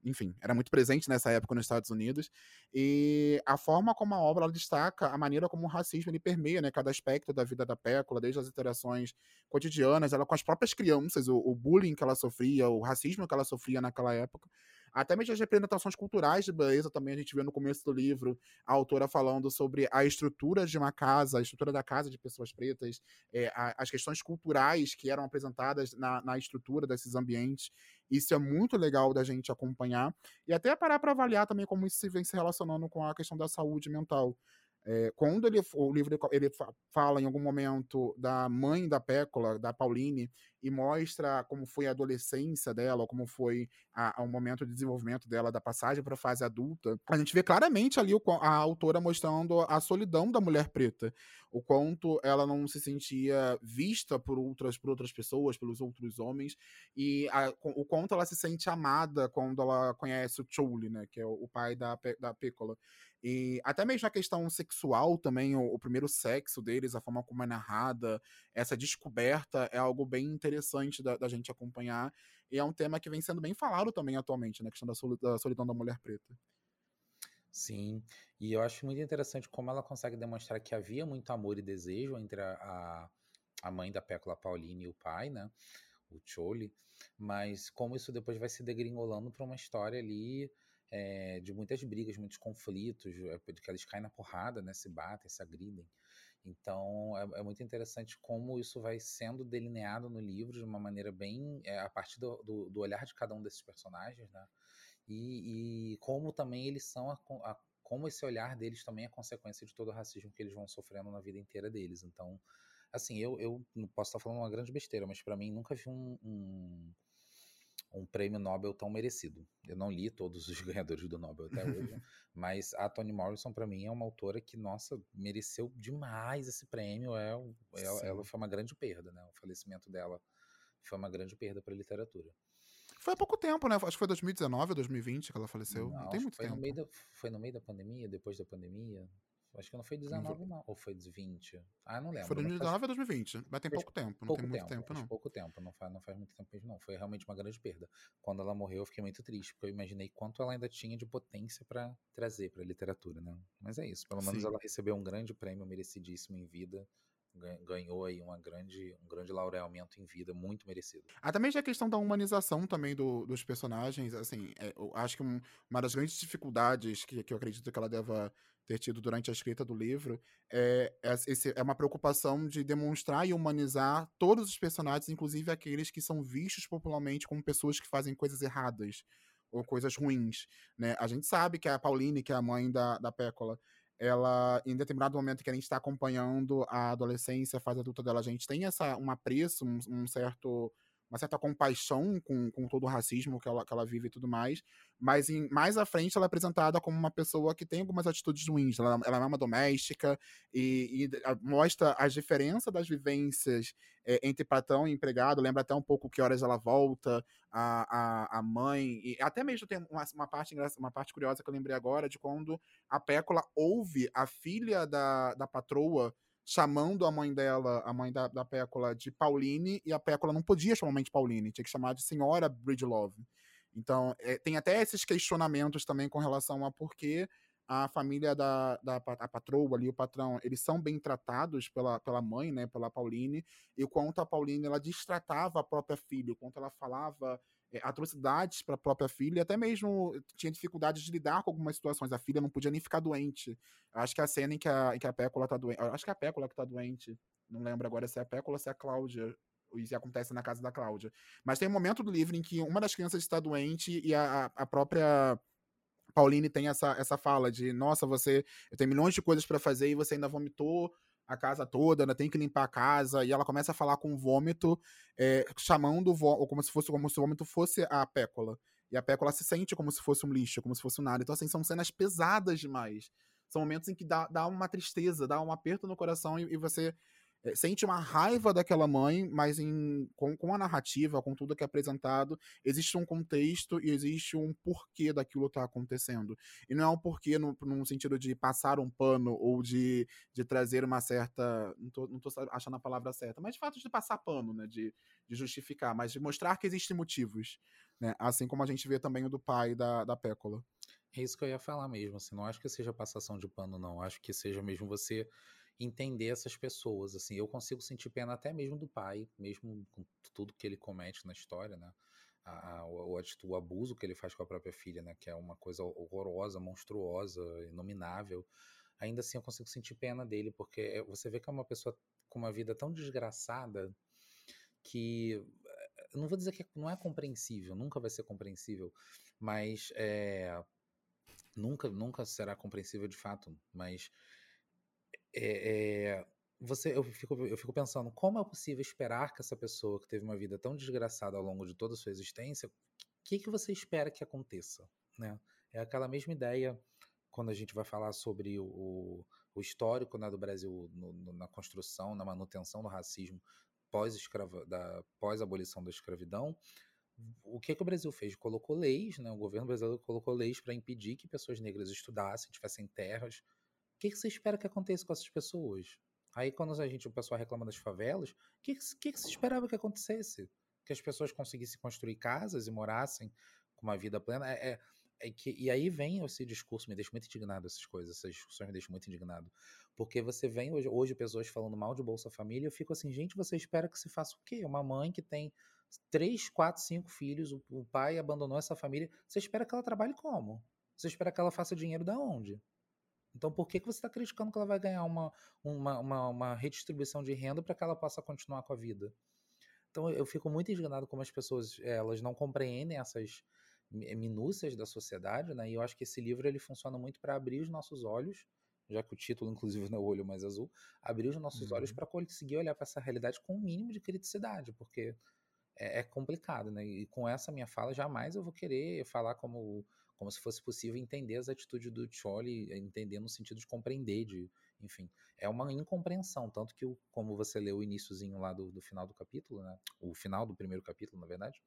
enfim, era muito presente nessa época nos Estados Unidos, e a forma como a obra destaca a maneira como o racismo ele permeia né, cada aspecto da vida da Pécula, desde as interações cotidianas, ela com as próprias crianças, o, o bullying que ela sofria, o racismo que ela sofria naquela época, até mesmo as representações culturais de beleza também a gente vê no começo do livro a autora falando sobre a estrutura de uma casa, a estrutura da casa de pessoas pretas, é, a, as questões culturais que eram apresentadas na, na estrutura desses ambientes. Isso é muito legal da gente acompanhar e até parar para avaliar também como isso vem se relacionando com a questão da saúde mental. É, quando ele, o livro ele fala em algum momento da mãe da Pécola, da Pauline, e mostra como foi a adolescência dela, como foi o momento de desenvolvimento dela, da passagem para a fase adulta, a gente vê claramente ali o, a autora mostrando a solidão da mulher preta, o quanto ela não se sentia vista por outras, por outras pessoas, pelos outros homens, e a, o quanto ela se sente amada quando ela conhece o Chuli, né, que é o, o pai da, da Piccola. E até mesmo a questão sexual também, o, o, primeiro sexo deles, a forma como é narrada, essa descoberta é algo bem interessante da, da, gente acompanhar. E é um tema que vem sendo bem falado também atualmente, na né, questão da, da solidão da mulher preta. Sim, e eu acho muito interessante como ela consegue demonstrar que havia muito amor e desejo entre a, a mãe da Pécula Pauline e o pai, né? O Choli, mas como isso depois vai se degringolando para uma história ali é, de muitas brigas, muitos conflitos, é, de que eles caem na porrada, né, se batem, se agridem. Então é, é, muito interessante como isso vai sendo delineado no livro de uma maneira bem é, a partir do, do, do, olhar de cada um desses personagens, né? E, e como também eles são a, a, como esse olhar deles também é consequência de todo o racismo que eles vão sofrendo na vida inteira deles. Então, assim, eu, eu posso estar falando uma grande besteira, mas para mim nunca vi um, um um prêmio Nobel tão merecido. Eu não li todos os *laughs* ganhadores do Nobel até hoje, mas a Toni Morrison para mim é uma autora que nossa mereceu demais esse prêmio. É, ela, ela foi uma grande perda, né? O falecimento dela foi uma grande perda para a literatura. Foi há pouco tempo, né? Acho que foi 2019 ou 2020 que ela faleceu. Não, não tem muito foi tempo. No meio da, foi no meio da pandemia, depois da pandemia. Acho que não foi 19, não. Ou foi 20? Ah, não lembro. Foi 2019 ou 2020. Mas tem pouco tempo. Não tem muito tempo, tempo não. pouco tempo. Não faz, não faz muito tempo mesmo, não. Foi realmente uma grande perda. Quando ela morreu, eu fiquei muito triste, porque eu imaginei quanto ela ainda tinha de potência para trazer para a literatura, né? Mas é isso. Pelo menos Sim. ela recebeu um grande prêmio merecidíssimo em vida ganhou aí uma grande, um grande laureamento em vida, muito merecido. Ah, também já a questão da humanização também do, dos personagens, assim, é, acho que um, uma das grandes dificuldades que, que eu acredito que ela deva ter tido durante a escrita do livro é, é, esse, é uma preocupação de demonstrar e humanizar todos os personagens, inclusive aqueles que são vistos popularmente como pessoas que fazem coisas erradas ou coisas ruins, né? A gente sabe que a Pauline, que é a mãe da, da Pécola, ela, em determinado momento que a gente está acompanhando a adolescência, a fase adulta dela, a gente tem essa, um apreço, um, um certo uma certa compaixão com, com todo o racismo que ela, que ela vive e tudo mais, mas em, mais à frente ela é apresentada como uma pessoa que tem algumas atitudes ruins. Ela, ela é uma doméstica e, e mostra as diferenças das vivências é, entre patrão e empregado. Lembra até um pouco que horas ela volta, a, a, a mãe. E até mesmo tem uma, uma, parte, uma parte curiosa que eu lembrei agora de quando a Pécula ouve a filha da, da patroa chamando a mãe dela, a mãe da, da Pécola, de Pauline, e a Pécola não podia chamar a mãe de Pauline, tinha que chamar de Senhora Bridgelove. Então, é, tem até esses questionamentos também com relação a por que a família da, da a patroa ali, o patrão, eles são bem tratados pela, pela mãe, né, pela Pauline, e quanto a Pauline, ela destratava a própria filha, quanto ela falava atrocidades para a própria filha, até mesmo tinha dificuldade de lidar com algumas situações. A filha não podia nem ficar doente. Acho que a cena em que a, em que a Pécola tá doente. Acho que é a Pécola que tá doente. Não lembro agora se é a Pécola ou se é a Cláudia. Isso acontece na casa da Cláudia. Mas tem um momento do livro em que uma das crianças está doente e a, a própria. Pauline tem essa, essa fala de: Nossa, você. Eu tenho milhões de coisas para fazer e você ainda vomitou a casa toda, ainda tem que limpar a casa, e ela começa a falar com vômito, é, chamando o vômito, como se fosse como se o vômito fosse a pécola. E a pécola se sente como se fosse um lixo, como se fosse um nada. Então, assim, são cenas pesadas demais. São momentos em que dá, dá uma tristeza, dá um aperto no coração e, e você é, sente uma raiva daquela mãe, mas em, com, com a narrativa, com tudo que é apresentado, existe um contexto e existe um porquê daquilo tá acontecendo. E não é um porquê no, no sentido de passar um pano ou de, de trazer uma certa. Não tô, não tô achando a palavra certa, mas de fato de passar pano, né? De, de justificar, mas de mostrar que existem motivos. Né? Assim como a gente vê também o do pai da, da Pécola. É isso que eu ia falar mesmo. Assim, não acho que seja passação de pano, não. Acho que seja mesmo você entender essas pessoas, assim, eu consigo sentir pena até mesmo do pai, mesmo com tudo que ele comete na história, né, a, a, o, o, abuso que ele faz com a própria filha, né, que é uma coisa horrorosa, monstruosa, inominável, ainda assim eu consigo sentir pena dele, porque é, você vê que é uma pessoa com uma vida tão desgraçada que eu não vou dizer que não é compreensível, nunca vai ser compreensível, mas é, nunca, nunca será compreensível de fato, mas é, é, você, eu, fico, eu fico pensando, como é possível esperar que essa pessoa que teve uma vida tão desgraçada ao longo de toda a sua existência, o que, que você espera que aconteça? Né? É aquela mesma ideia quando a gente vai falar sobre o, o histórico né, do Brasil no, no, na construção, na manutenção do racismo pós-abolição pós da escravidão, o que, que o Brasil fez? Colocou leis, né, o governo brasileiro colocou leis para impedir que pessoas negras estudassem, tivessem terras, que, que você espera que aconteça com essas pessoas? Aí quando a gente, o pessoal reclama das favelas, o que, que, que se esperava que acontecesse? Que as pessoas conseguissem construir casas e morassem com uma vida plena? É, é, é que, e aí vem esse discurso, me deixa muito indignado essas coisas, essas discussões me deixam muito indignado. Porque você vem hoje, hoje pessoas falando mal de Bolsa Família, eu fico assim, gente, você espera que se faça o quê? Uma mãe que tem três, quatro, cinco filhos, o, o pai abandonou essa família, você espera que ela trabalhe como? Você espera que ela faça dinheiro da onde? Então, por que, que você está criticando que ela vai ganhar uma, uma, uma, uma redistribuição de renda para que ela possa continuar com a vida? Então, eu fico muito indignado como as pessoas elas não compreendem essas minúcias da sociedade, né? E eu acho que esse livro ele funciona muito para abrir os nossos olhos, já que o título, inclusive, *laughs* não é o olho mais azul, abrir os nossos uhum. olhos para conseguir olhar para essa realidade com um mínimo de criticidade, porque é, é, complicado, né? E com essa minha fala, jamais eu vou querer falar como, como se fosse possível entender as atitudes do Choli, entender no sentido de compreender, de, enfim, é uma incompreensão, tanto que, como você leu o iníciozinho lá do, do final do capítulo, né? O final do primeiro capítulo, na verdade,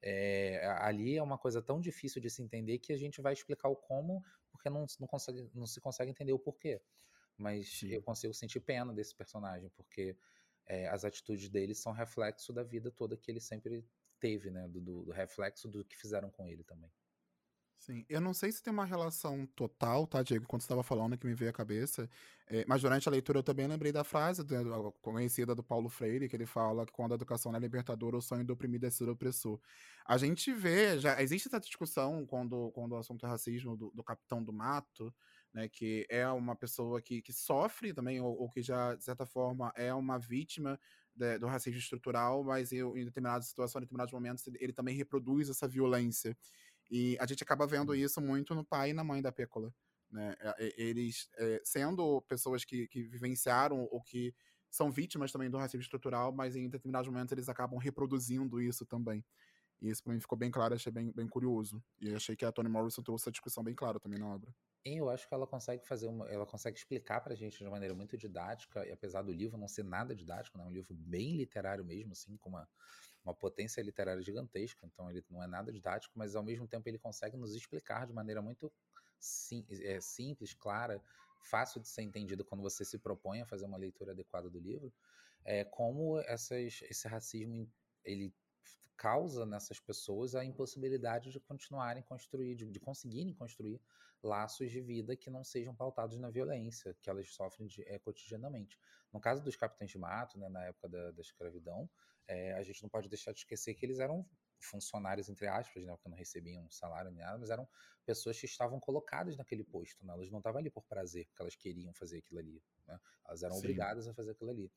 é, ali é uma coisa tão difícil de se entender que a gente vai explicar o como, porque não, não, consegue, não se consegue entender o porquê. Mas Sim. eu consigo sentir pena desse personagem, porque é, as atitudes dele são reflexo da vida toda que ele sempre teve, né? Do, do, do, reflexo do que fizeram com ele também. Sim, eu não sei se tem uma relação total, tá, Diego, quando você estava falando que me veio à cabeça, é, mas durante a leitura eu também lembrei da frase do, conhecida do Paulo Freire, que ele fala que quando a educação é libertadora, o sonho do oprimido é ser opressor. A gente vê, já existe essa discussão quando, quando o assunto é racismo do, do capitão do mato, né, que é uma pessoa que, que sofre também, ou, ou que já, de certa forma, é uma vítima de, do racismo estrutural, mas eu, em determinadas situações, em determinados momentos, ele também reproduz essa violência. E a gente acaba vendo isso muito no pai e na mãe da Pécola. Né? Eles, é, sendo pessoas que, que vivenciaram ou que são vítimas também do racismo estrutural, mas em determinados momentos eles acabam reproduzindo isso também. E isso pra mim ficou bem claro, achei bem, bem curioso. E achei que a Toni Morrison trouxe essa discussão bem clara também na obra. Eu acho que ela consegue fazer uma, ela consegue explicar pra gente de maneira muito didática, e apesar do livro não ser nada didático, né, é um livro bem literário mesmo, assim, com uma, uma potência literária gigantesca, então ele não é nada didático, mas ao mesmo tempo ele consegue nos explicar de maneira muito sim, é, simples, clara, fácil de ser entendido quando você se propõe a fazer uma leitura adequada do livro, é, como essas, esse racismo ele causa nessas pessoas a impossibilidade de continuarem construir, de, de conseguirem construir laços de vida que não sejam pautados na violência que elas sofrem de, é, cotidianamente. No caso dos capitães de mato, né, na época da, da escravidão, é, a gente não pode deixar de esquecer que eles eram funcionários, entre aspas, né, porque não recebiam salário nem nada, mas eram pessoas que estavam colocadas naquele posto, né, elas não estavam ali por prazer, porque elas queriam fazer aquilo ali, né, elas eram Sim. obrigadas a fazer aquilo ali.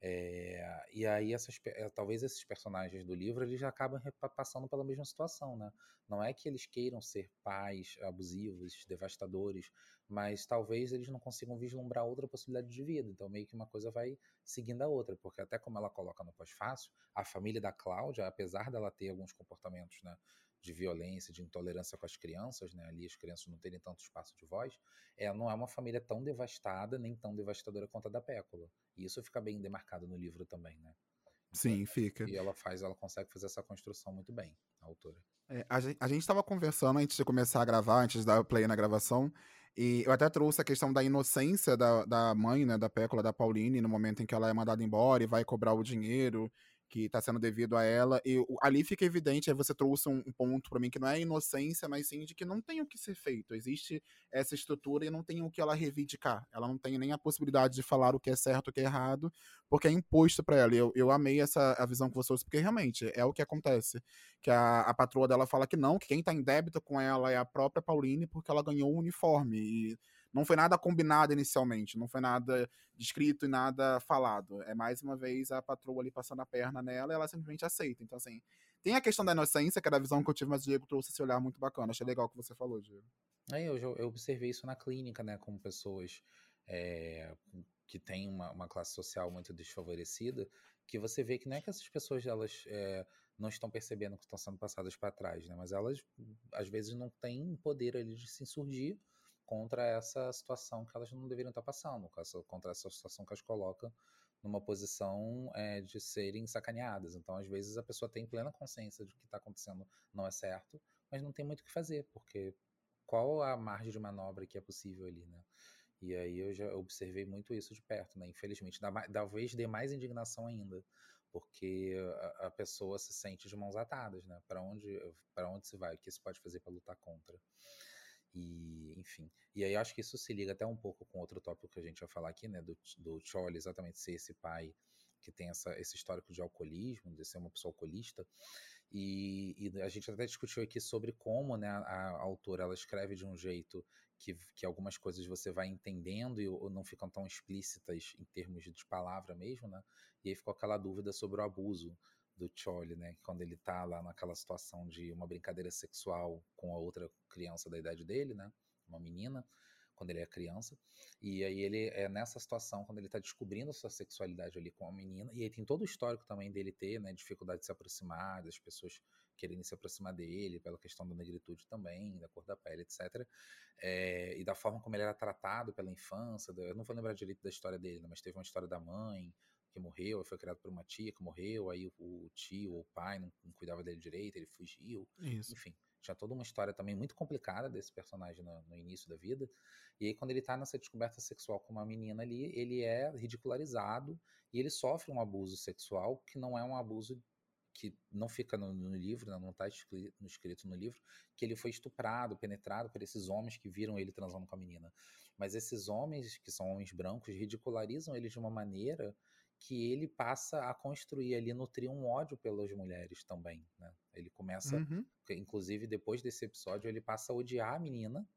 É, e aí essas, eh, talvez esses personagens do livro eles acabam passando pela mesma situação, né? Não é que eles queiram ser pais abusivos, devastadores, mas talvez eles não consigam vislumbrar outra possibilidade de vida. Então meio que uma coisa vai seguindo a outra, porque até como ela coloca no pós-fácil, a família da Cláudia, apesar dela ter alguns comportamentos, né, de violência, de intolerância com as crianças, né? Ali as crianças não terem tanto espaço de voz, ela não é uma família tão devastada nem tão devastadora quanto a da Pécola. E isso fica bem demarcado no livro também, né? Então, Sim, fica. E ela faz, ela consegue fazer essa construção muito bem, a autora. É, a gente estava conversando antes de começar a gravar, antes o play na gravação, e eu até trouxe a questão da inocência da, da mãe, né, da Pécola, da Pauline, no momento em que ela é mandada embora e vai cobrar o dinheiro que está sendo devido a ela. E ali fica evidente, aí você trouxe um, um ponto para mim que não é inocência, mas sim de que não tem o que ser feito. Existe essa estrutura e não tem o que ela reivindicar. Ela não tem nem a possibilidade de falar o que é certo, o que é errado, porque é imposto para ela. Eu, eu amei essa a visão que você trouxe, porque realmente é o que acontece. Que a, a patroa dela fala que não, que quem está em débito com ela é a própria Pauline, porque ela ganhou o uniforme. E não foi nada combinado inicialmente, não foi nada descrito e nada falado. É mais uma vez a patroa ali passando a perna nela e ela simplesmente aceita. Então, assim, tem a questão da inocência, que era a visão que eu tive, mas o Diego trouxe esse olhar muito bacana. Achei legal o que você falou, Diego. É, eu, eu observei isso na clínica, né, com pessoas é, que têm uma, uma, classe social muito desfavorecida, que você vê que não é que essas pessoas elas é, não estão percebendo que estão sendo passadas para trás, né, mas elas às vezes não têm poder ali de se insurgir contra essa situação que elas não deveriam estar passando, contra essa situação que as coloca numa posição é, de serem sacaneadas. Então, às vezes, a pessoa tem plena consciência de que está acontecendo não é certo, mas não tem muito o que fazer, porque qual a margem de manobra que é possível ali, né? E aí eu já observei muito isso de perto, né? Infelizmente, talvez dê mais indignação ainda, porque a, a pessoa se sente de mãos atadas, né? Para onde, onde se vai? O que se pode fazer para lutar contra? E, enfim. E aí acho que isso se liga até um pouco com outro tópico que a gente vai falar aqui, né? Do, do Chole exatamente ser esse pai que tem essa, esse histórico de alcoolismo, de ser uma pessoa alcoolista. E, e, a gente até discutiu aqui sobre como né, a, a, autora ela escreve de um jeito que, que algumas coisas você vai entendendo e ou não ficam tão explícitas em termos de palavra mesmo, né? E aí ficou aquela dúvida sobre o abuso do Chole, né? Quando ele tá lá naquela situação de uma brincadeira sexual com a outra criança da idade dele, né? Uma menina. quando ele é criança. E aí ele é nessa situação, quando ele tá descobrindo a sua sexualidade ali com a menina, e aí tem todo o histórico também dele ter, né, dificuldade de se aproximar, das pessoas querendo se aproximar dele, pela questão da negritude também, da cor da pele, etc. É, e da forma como ele era tratado pela infância, eu não vou lembrar direito da história dele, né, mas teve uma história da mãe, que morreu, foi criado por uma tia que morreu, aí o, tio ou o pai não, não, cuidava dele direito, ele fugiu. Isso. Enfim, tinha toda uma história também muito complicada desse personagem no, no, início da vida. E aí, quando ele tá nessa descoberta sexual com uma menina ali, ele é ridicularizado e ele sofre um abuso sexual que não é um abuso que não fica no, no livro, né, não está escrito, escrito, no livro, que ele foi estuprado, penetrado por esses homens que viram ele transando com a menina. Mas esses homens, que são homens brancos, ridicularizam ele de uma maneira que ele passa a construir ali, nutrir um ódio pelas mulheres também, né? Ele começa, uhum. inclusive depois desse episódio, ele passa a odiar a menina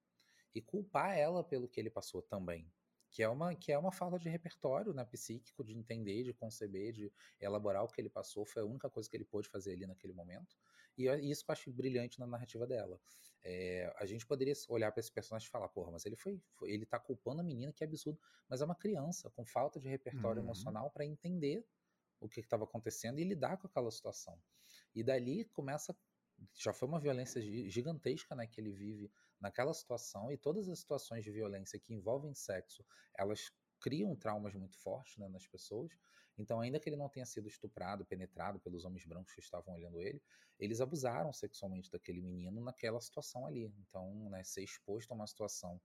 e culpar ela pelo que ele passou também. Que é uma, que é uma falta de repertório né, psíquico, de entender, de conceber, de elaborar o que ele passou. Foi a única coisa que ele pôde fazer ali naquele momento. E isso que eu acho brilhante na narrativa dela. É, a gente poderia olhar para esse personagem e falar, porra, mas ele foi, foi, ele tá culpando a menina, que é absurdo. Mas é uma criança com falta de repertório uhum. emocional para entender o que estava acontecendo e lidar com aquela situação. E dali começa, já foi uma violência gigantesca, né, que ele vive naquela situação e todas as situações de violência que envolvem sexo, elas criam traumas muito fortes né, nas pessoas. Então, ainda que ele não tenha sido estuprado, penetrado pelos homens brancos que estavam olhando ele, eles abusaram sexualmente daquele menino naquela situação ali. Então, né, ser exposto a uma situação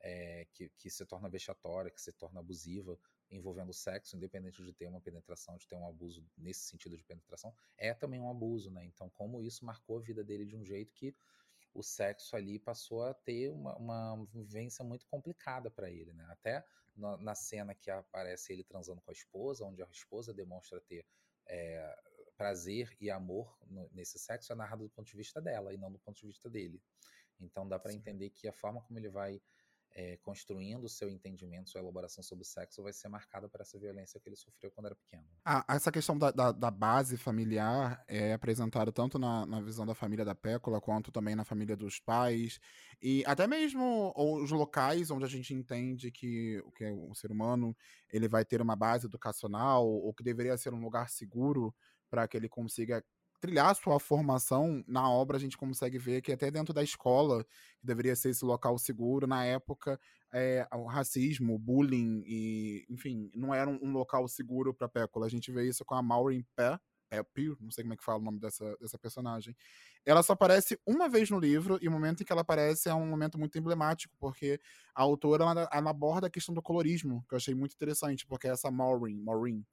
é, que, que se torna vexatória, que se torna abusiva, envolvendo sexo, independente de ter uma penetração, de ter um abuso nesse sentido de penetração, é também um abuso, né? Então, como isso marcou a vida dele de um jeito que o sexo ali passou a ter uma, uma vivência muito complicada para ele, né? Até na, na, cena que aparece ele transando com a esposa, onde a esposa demonstra ter é, prazer e amor no, nesse sexo, é narrado do ponto de vista dela e não do ponto de vista dele. Então dá para entender que a forma como ele vai é, construindo o seu entendimento, sua elaboração sobre o sexo, vai ser marcada por essa violência que ele sofreu quando era pequeno. Ah, essa questão da, da, da, base familiar é apresentada tanto na, na visão da família da Pécula, quanto também na família dos pais, e até mesmo os locais onde a gente entende que, que o ser humano ele vai ter uma base educacional, ou que deveria ser um lugar seguro para que ele consiga trilhar sua formação na obra, a gente consegue ver que até dentro da escola, que deveria ser esse local seguro, na época, é, o racismo, o bullying, e, enfim, não era um, um local seguro para Pécula. A gente vê isso com a Maureen Pé, é Pure, não sei como é que fala o nome dessa, dessa personagem. Ela só aparece uma vez no livro, e o momento em que ela aparece é um momento muito emblemático, porque a autora ela, ela aborda a questão do colorismo, que eu achei muito interessante, porque essa Maureen, Maureen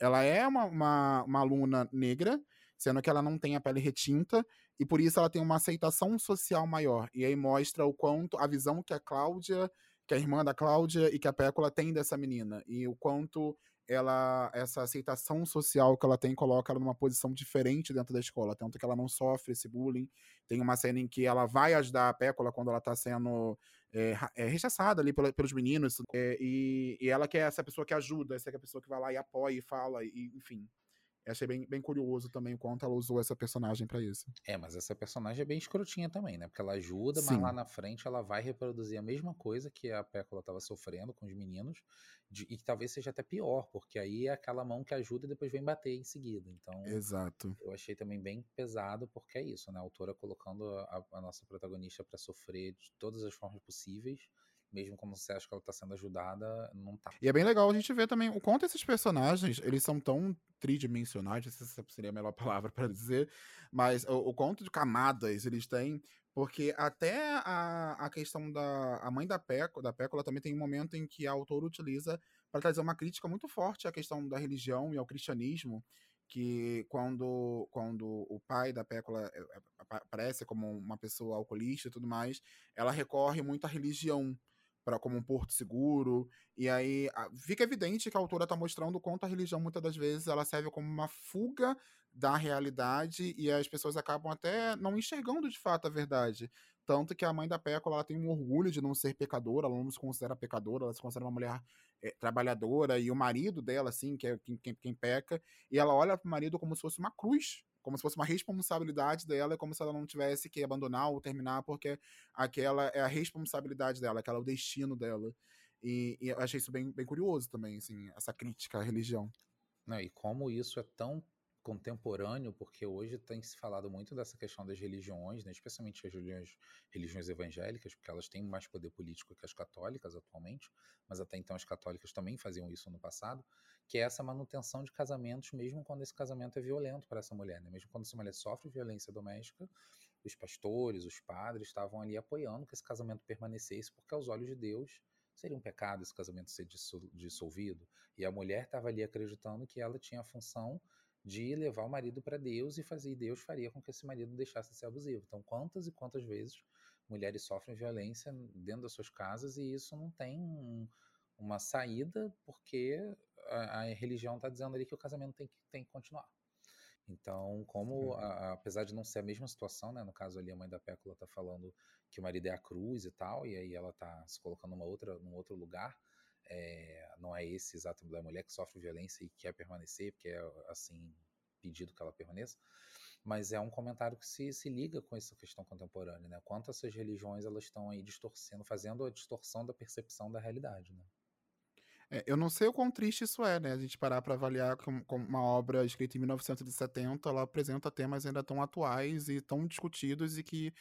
ela é uma, uma, uma aluna negra, sendo que ela não tem a pele retinta e por isso ela tem uma aceitação social maior. E aí mostra o quanto a visão que a Cláudia, que a irmã da Cláudia e que a Pécula tem dessa menina e o quanto ela essa aceitação social que ela tem coloca ela numa posição diferente dentro da escola, tanto que ela não sofre esse bullying. Tem uma cena em que ela vai ajudar a Pécula quando ela está sendo é, é, rechaçada ali pelos meninos, é, e, e, ela que é essa pessoa que ajuda, essa é a pessoa que vai lá e apoia e fala, e, enfim. Eu achei bem, bem curioso também o quanto ela usou essa personagem para isso. É, mas essa personagem é bem escrotinha também, né? Porque ela ajuda, Sim. mas lá na frente ela vai reproduzir a mesma coisa que a Pécula estava sofrendo com os meninos, de, e que talvez seja até pior, porque aí é aquela mão que ajuda e depois vem bater em seguida. Então, Exato. eu achei também bem pesado, porque é isso, né? A autora colocando a, a nossa protagonista para sofrer de todas as formas possíveis mesmo quando você acha que ela tá sendo ajudada, não tá. E é bem legal a gente ver também o quanto esses personagens, eles são tão tridimensionais, não sei se seria a melhor *laughs* palavra para dizer, mas o, o quanto de camadas eles têm, porque até a, a questão da a mãe da Pécula, da Pécula também tem um momento em que a autora utiliza para trazer uma crítica muito forte à questão da religião e ao cristianismo, que quando, quando o pai da Pécula eh, eh, aparece como uma pessoa alcoolista e tudo mais, ela recorre muito à religião para como um porto seguro. E aí fica evidente que a autora está mostrando o quanto a religião muitas das vezes ela serve como uma fuga da realidade e as pessoas acabam até não enxergando de fato a verdade. Tanto que a mãe da Pécola ela tem um orgulho de não ser pecadora, ela não se considera pecadora, ela se considera uma mulher é, trabalhadora, e o marido dela, assim, que é quem, quem, quem peca, e ela olha para o marido como se fosse uma cruz. Como se fosse uma responsabilidade dela, como se ela não tivesse que abandonar ou terminar, porque aquela é a responsabilidade dela, aquela é o destino dela. E, e eu achei isso bem, bem curioso também, assim, essa crítica à religião. Não, e como isso é tão contemporâneo, porque hoje tem se falado muito dessa questão das religiões, né, especialmente as religiões, religiões evangélicas, porque elas têm mais poder político que as católicas atualmente, mas até então as católicas também faziam isso no passado, que é essa manutenção de casamentos, mesmo quando esse casamento é violento para essa mulher, né? mesmo quando essa mulher sofre violência doméstica, os pastores, os padres estavam ali apoiando que esse casamento permanecesse, porque aos olhos de Deus seria um pecado esse casamento ser dissolvido, e a mulher estava ali acreditando que ela tinha a função de levar o marido para Deus e fazer, e Deus faria com que esse marido deixasse de ser abusivo. Então, quantas e quantas vezes mulheres sofrem violência dentro das suas casas e isso não tem um, uma saída porque a, a religião está dizendo ali que o casamento tem que, tem que continuar. Então, como, a, apesar de não ser a mesma situação, né, no caso ali a mãe da Pécula está falando que o marido é a cruz e tal, e aí ela está se colocando numa outra, num outro lugar, é, não é esse exato da mulher que sofre violência e quer permanecer, porque é assim pedido que ela permaneça, mas é um comentário que se, se liga com essa questão contemporânea, né? Quanto essas religiões elas estão aí distorcendo, fazendo a distorção da percepção da realidade, né? É, eu não sei o quão triste isso é, né? A gente parar para avaliar como, uma obra escrita em 1970, ela apresenta temas ainda tão atuais e tão discutidos e que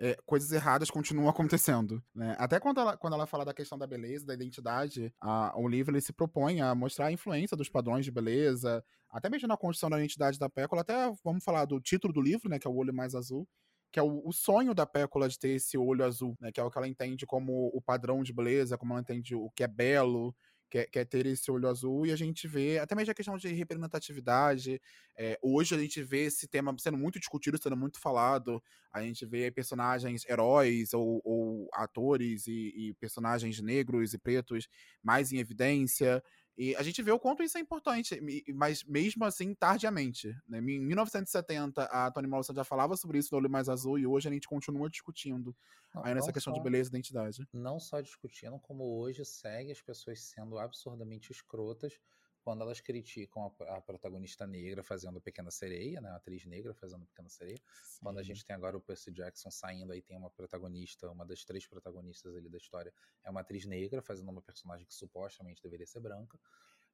é, coisas erradas continuam acontecendo. Né? Até quando ela, quando ela fala da questão da beleza, da identidade, a, o livro ele se propõe a mostrar a influência dos padrões de beleza, até mesmo na construção da identidade da Pécola, até vamos falar do título do livro, né, que é O Olho Mais Azul, que é o, o, sonho da Pécola de ter esse olho azul, né, que é o que ela entende como o padrão de beleza, como ela entende o que é belo, quer, quer ter esse olho azul, e a gente vê, até mesmo a questão de representatividade, é, hoje a gente vê esse tema sendo muito discutido, sendo muito falado, a gente vê personagens heróis ou, ou atores e, e, personagens negros e pretos mais em evidência, e a gente vê o quanto isso é importante, mas mesmo assim, tardiamente. Né? Em 1970, a Toni Morrison já falava sobre isso no Olho Mais Azul, e hoje a gente continua discutindo não, aí nessa questão só, de beleza e identidade. Não só discutindo, como hoje segue as pessoas sendo absurdamente escrotas quando elas criticam a, a, protagonista negra fazendo Pequena Sereia, né, a atriz negra fazendo Pequena Sereia. Sim. Quando a gente tem agora o Percy Jackson saindo, aí tem uma protagonista, uma das três protagonistas ali da história, é uma atriz negra fazendo uma personagem que supostamente deveria ser branca.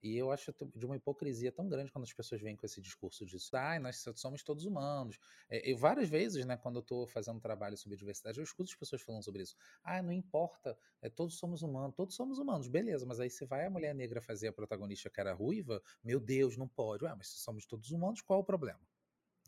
E eu acho de uma hipocrisia tão grande quando as pessoas vêm com esse discurso de ah, nós somos todos humanos. É, eu, várias vezes, né, quando eu estou fazendo trabalho sobre diversidade, eu escuto as pessoas falando sobre isso. Ah, não importa, é, todos somos humanos, todos somos humanos, beleza, mas aí você vai a mulher negra fazer a protagonista que era ruiva, meu Deus, não pode. Ué, mas se somos todos humanos, qual é o problema?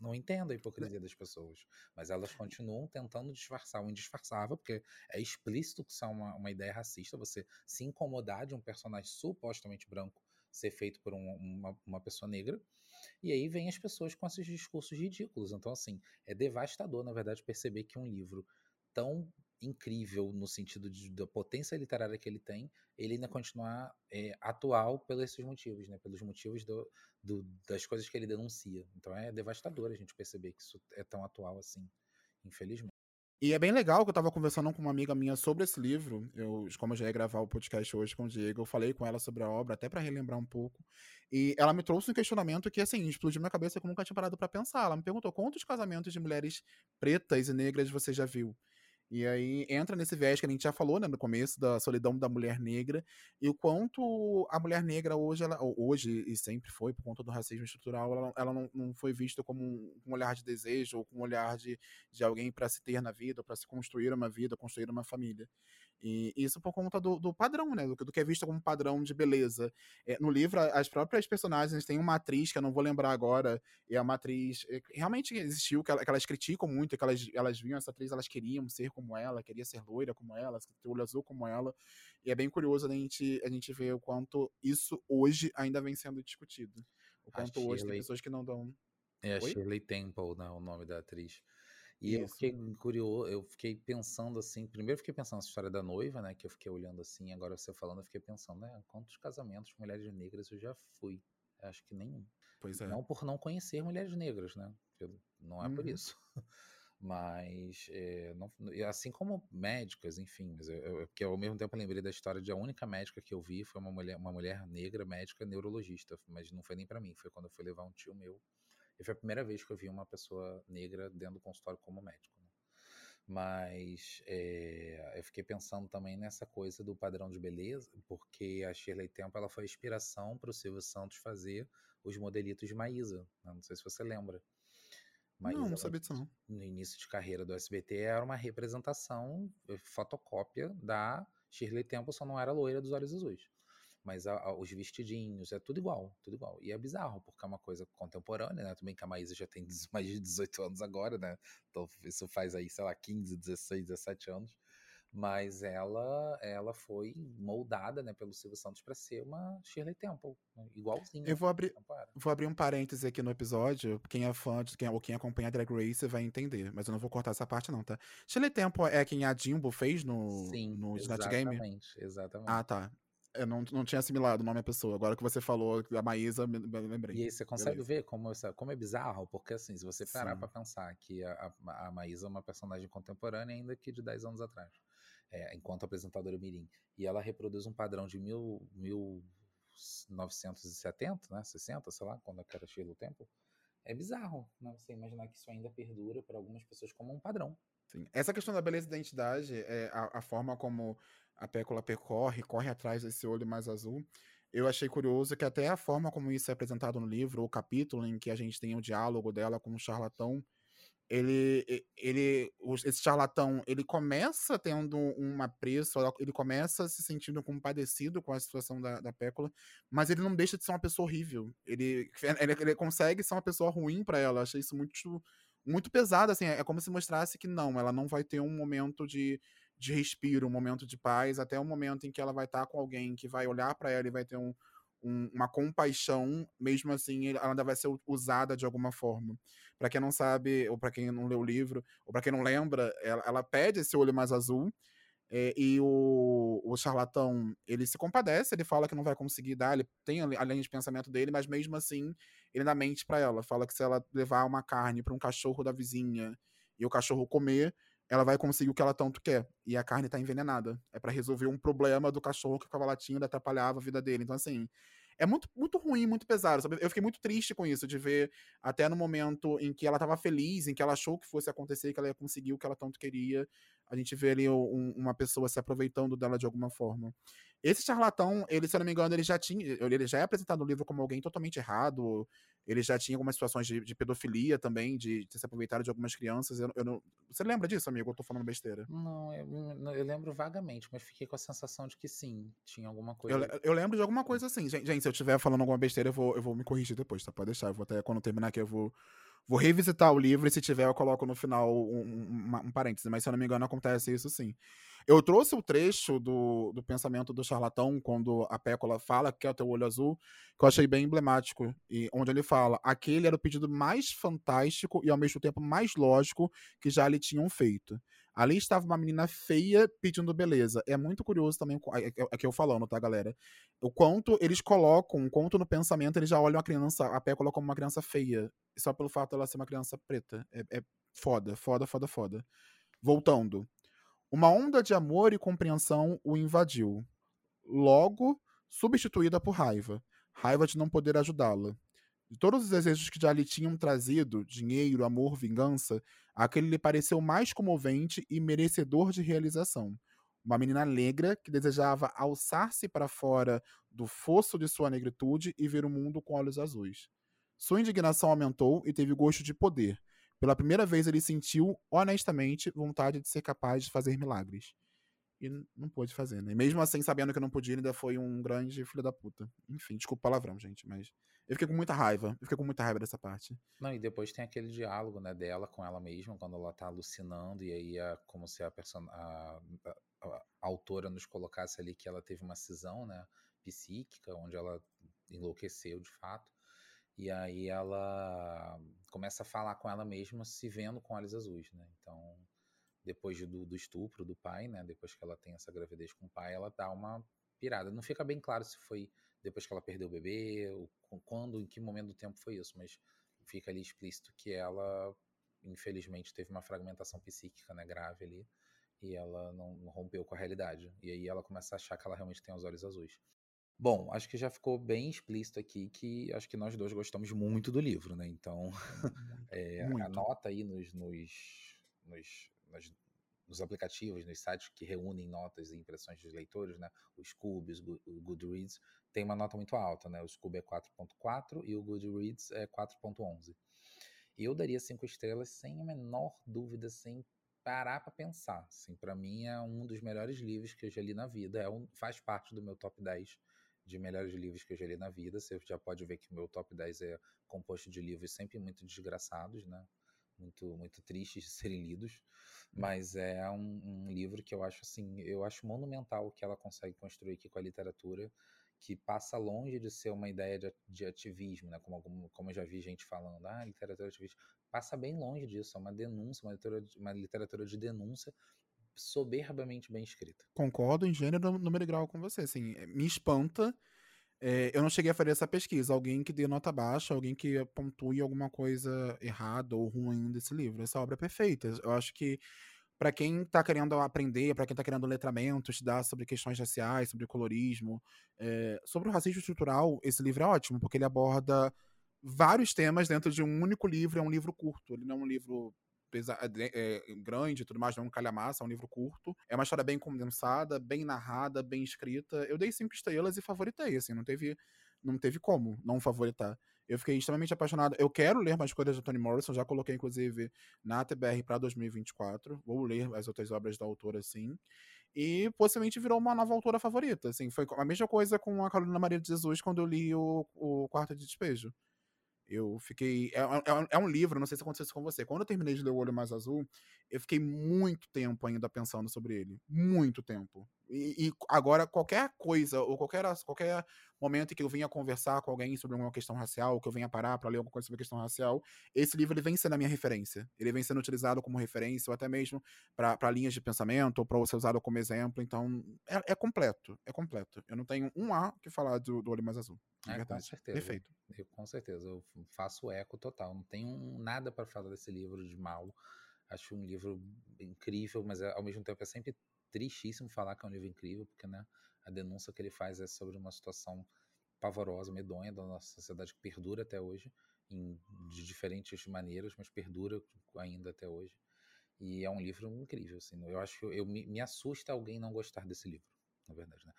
Não entendo a hipocrisia das pessoas, mas elas continuam tentando disfarçar o indisfarçável, porque é explícito que isso é uma, uma ideia racista, você se incomodar de um personagem supostamente branco ser feito por um, uma, uma pessoa negra. E aí vem as pessoas com esses discursos ridículos. Então, assim, é devastador, na verdade, perceber que um livro tão incrível no sentido de, da potência literária que ele tem, ele ainda continuar é, atual pelos esses motivos, né? Pelos motivos do, do, das coisas que ele denuncia. Então é devastador a gente perceber que isso é tão atual assim, infelizmente. E é bem legal que eu tava conversando com uma amiga minha sobre esse livro. Eu, como eu já ia gravar o podcast hoje com o Diego, eu falei com ela sobre a obra, até para relembrar um pouco. E ela me trouxe um questionamento que, assim, explodiu minha cabeça eu nunca tinha parado para pensar. Ela me perguntou quantos casamentos de mulheres pretas e negras você já viu? E aí entra nesse viés que a gente já falou, né, no começo, da solidão da mulher negra, e o quanto a mulher negra hoje, ela, hoje e sempre foi, por conta do racismo estrutural, ela, ela não, não foi vista como um, um, olhar de desejo, ou com um olhar de, de alguém para se ter na vida, para se construir uma vida, construir uma família. E isso por conta do, do padrão, né? Do, do, que é visto como padrão de beleza. É, no livro, as próprias personagens têm uma atriz, que eu não vou lembrar agora, e é uma atriz que realmente existiu, que, ela, que elas criticam muito, que elas, elas viam essa atriz, elas queriam ser como ela, queria ser loira como ela, ter olho azul como ela. E é bem curioso a gente, a gente ver o quanto isso hoje ainda vem sendo discutido. O quanto hoje tem pessoas que não dão. É a Shirley Temple, né, o nome da atriz. E Isso. eu fiquei curioso, eu fiquei pensando assim, primeiro fiquei pensando nessa história da noiva, né, que eu fiquei olhando assim, agora você falando, eu fiquei pensando, né, quantos casamentos de mulheres negras eu já fui? Acho que nenhum. Pois é. Não por não conhecer mulheres negras, né, não é uhum. por isso. *laughs* mas é, não, assim como médicas, enfim, mas eu, eu, porque ao mesmo tempo eu lembrei da história de a única médica que eu vi foi uma mulher, uma mulher negra médica neurologista, mas não foi nem para mim, foi quando eu fui levar um tio meu E foi a primeira vez que eu vi uma pessoa negra dentro do consultório como médico. Né? Mas é, eu fiquei pensando também nessa coisa do padrão de beleza, porque a Shirley Temple ela foi a inspiração para o Silvio Santos fazer os modelitos de Maísa. Né? Não sei se você lembra. Maísa, não, não sabia disso não. No início de carreira do SBT era uma representação, eh, fotocópia da Shirley Temple, só não era loira dos olhos azuis. Mas a, a, os vestidinhos, é tudo igual, tudo igual. E é bizarro, porque é uma coisa contemporânea, né? Também que a Maísa já tem *laughs* mais de 18 anos agora, né? Então isso faz aí, sei lá, 15, 16, 17 anos mas ela ela foi moldada né, pelo Silvio Santos para ser uma Shirley Temple, né, igualzinha. Eu vou abrir, vou abrir um parêntese aqui no episódio, quem é fã de, quem, ou quem acompanha a Drag Race vai entender, mas eu não vou cortar essa parte não, tá? Shirley Temple é quem a Jimbo fez no, Sim, no Snatch Game? Exatamente, exatamente. Ah, tá. Eu não, não tinha assimilado o nome da pessoa. Agora que você falou a Maísa, me, me lembrei. E aí você consegue Beleza. ver como, como é bizarro, porque assim, se você parar para pensar que a, a, a Maísa é uma personagem contemporânea ainda que de 10 anos atrás é, enquanto apresentadora mirim. E ela reproduz um padrão de mil, 1970, né, 60, sei lá, quando era Sheila Temple. É bizarro, né? Você imaginar que isso ainda perdura para algumas pessoas como um padrão. Sim. Essa questão da beleza e identidade, é, a, a forma como a Pécula percorre, corre atrás desse olho mais azul, eu achei curioso que até a forma como isso é apresentado no livro, o capítulo em que a gente tem o diálogo dela com o charlatão, ele, ele, esse charlatão, ele começa tendo um apreço, ele começa se sentindo compadecido com a situação da, da Pécula, mas ele não deixa de ser uma pessoa horrível. Ele, ele, ele consegue ser uma pessoa ruim para ela. Achei isso muito, muito pesado, assim. É como se mostrasse que não, ela não vai ter um momento de, de respiro, um momento de paz, até o momento em que ela vai estar com alguém que vai olhar para ela e vai ter um, um, uma compaixão, mesmo assim, ela ainda vai ser usada de alguma forma. Para quem não sabe, ou para quem não leu o livro, ou para quem não lembra, ela, ela, pede esse olho mais azul. É, e o, o, charlatão, ele se compadece, ele fala que não vai conseguir dar, ele tem a linha de pensamento dele, mas mesmo assim, ele dá mente para ela. Fala que se ela levar uma carne para um cachorro da vizinha e o cachorro comer, ela vai conseguir o que ela tanto quer. E a carne tá envenenada. É para resolver um problema do cachorro que ficava latindo, atrapalhava a vida dele. Então, assim, é muito, muito ruim, muito pesado. Sabe? Eu fiquei muito triste com isso, de ver até no momento em que ela tava feliz, em que ela achou que fosse acontecer, que ela ia conseguir o que ela tanto queria. A gente vê ali um, uma pessoa se aproveitando dela de alguma forma. Esse charlatão, ele, se eu não me engano, ele já tinha. Ele já é apresentado no livro como alguém totalmente errado. Ele já tinha algumas situações de, de pedofilia também, de, de, se aproveitar de algumas crianças. Eu, eu não, você lembra disso, amigo? Eu tô falando besteira. Não eu, eu, lembro vagamente, mas fiquei com a sensação de que sim, tinha alguma coisa. Eu, eu lembro de alguma coisa assim. Gente, gente, eu estiver falando alguma besteira, eu vou, eu vou me corrigir depois, tá? Pode deixar. Eu vou até, quando terminar aqui, eu vou Vou revisitar o livro e se tiver eu coloco no final um, um, um parêntese, mas se eu não me engano acontece isso sim. Eu trouxe o trecho do, do pensamento do charlatão, quando a Pécola fala que é o teu olho azul, que eu achei bem emblemático, e onde ele fala: aquele era o pedido mais fantástico e ao mesmo tempo mais lógico que já lhe tinham feito. Ali estava uma menina feia pedindo beleza. É muito curioso também, aqui eu falando, tá, galera? O quanto eles colocam, o quanto no pensamento eles já olham a criança, a Pécola como uma criança feia. Só pelo fato dela ser uma criança preta. É, é foda, foda, foda, foda. Voltando. Uma onda de amor e compreensão o invadiu. Logo, substituída por raiva. Raiva de não poder ajudá-la. De todos os desejos que já lhe tinham trazido, dinheiro, amor, vingança, aquele lhe pareceu mais comovente e merecedor de realização. Uma menina negra que desejava alçar-se para fora do fosso de sua negritude e ver o mundo com olhos azuis. Sua indignação aumentou e teve gosto de poder, pela primeira vez ele sentiu, honestamente, vontade de ser capaz de fazer milagres. E não pôde fazer, né? E mesmo assim, sabendo que não podia, ainda foi um grande filho da puta. Enfim, desculpa o palavrão, gente, mas. Eu fiquei com muita raiva. Eu fiquei com muita raiva dessa parte. Não, e depois tem aquele diálogo, né, dela com ela mesma, quando ela tá alucinando, e aí é como se a, person... a, a, a autora nos colocasse ali que ela teve uma cisão, né, psíquica, onde ela enlouqueceu de fato. E aí ela começa a falar com ela mesma, se vendo com olhos azuis, né? Então, depois do, do, estupro do pai, né? Depois que ela tem essa gravidez com o pai, ela dá uma pirada. Não fica bem claro se foi depois que ela perdeu o bebê, ou quando, em que momento do tempo foi isso, mas fica ali explícito que ela, infelizmente, teve uma fragmentação psíquica, né? Grave ali. E ela não, não rompeu com a realidade. E aí ela começa a achar que ela realmente tem os olhos azuis. Bom, acho que já ficou bem explícito aqui que acho que nós dois gostamos muito do livro, né? Então, é, *laughs* anota aí nos, nos, nos, nos, nos, aplicativos, nos sites que reúnem notas e impressões dos leitores, né? O Scoob, o Goodreads, tem uma nota muito alta, né? O Scoob é 4.4 e o Goodreads é 4.11. Eu daria cinco estrelas sem a menor dúvida, sem parar para pensar. Assim, para mim é um dos melhores livros que eu já li na vida, é um, faz parte do meu top 10 de melhores livros que eu já li na vida. Você já pode ver que o meu top 10 é composto de livros sempre muito desgraçados, né? Muito, muito tristes de *laughs* serem lidos, mas é um, um, livro que eu acho assim, eu acho monumental o que ela consegue construir aqui com a literatura, que passa longe de ser uma ideia de, de ativismo, né? Como, como eu já vi gente falando, ah, literatura ativista, passa bem longe disso, é uma denúncia, uma literatura, uma literatura de denúncia soberbamente bem escrita. Concordo em gênero, número e grau com você. Assim, eh, me espanta. É, eu não cheguei a fazer essa pesquisa. Alguém que dê nota baixa, alguém que pontue alguma coisa errada ou ruim desse livro. Essa obra é perfeita. Eu acho que para quem está querendo aprender, para quem está querendo letramento, estudar sobre questões raciais, sobre colorismo, é, sobre o racismo estrutural, esse livro é ótimo, porque ele aborda vários temas dentro de um único livro. É um livro curto. Ele não é um livro é, grande e tudo mais, não é um calhamaça, é um livro curto. É uma história bem condensada, bem narrada, bem escrita. Eu dei cinco estrelas e favoritei, assim, não teve, não teve como não favoritar. Eu fiquei extremamente apaixonado. Eu quero ler mais coisas da Toni Morrison, já coloquei, inclusive, na TBR para 2024. Vou ler as outras obras da autora, sim. E possivelmente virou uma nova autora favorita. Assim, foi a mesma coisa com a Carolina Maria de Jesus quando eu li o, o Quarto de Despejo. Eu fiquei. É, é, é, um livro, não sei se aconteceu isso com você. Quando eu terminei de ler O Olho Mais Azul, eu fiquei muito tempo ainda pensando sobre ele. Muito tempo. E, e, agora, qualquer coisa, ou qualquer, qualquer momento em que eu venha conversar com alguém sobre alguma questão racial, ou que eu venha parar para ler alguma coisa sobre a questão racial, esse livro ele vem sendo a minha referência. Ele vem sendo utilizado como referência, ou até mesmo para linhas de pensamento, ou para ser usado como exemplo. Então, é, é, completo. É completo. Eu não tenho um A que falar do, do Olho Mais Azul. É, verdade. Com certeza. Perfeito. Eu, com certeza. Eu faço eco total. Não tenho nada para falar desse livro de mal. Acho um livro incrível, mas ao mesmo tempo é sempre tristíssimo falar que é um livro incrível, porque né, a denúncia que ele faz é sobre uma situação pavorosa, medonha da nossa sociedade que perdura até hoje, em, de diferentes maneiras, mas perdura ainda até hoje. E é um livro incrível, assim. Eu acho que eu, me, me assusta alguém não gostar desse livro, na verdade, né?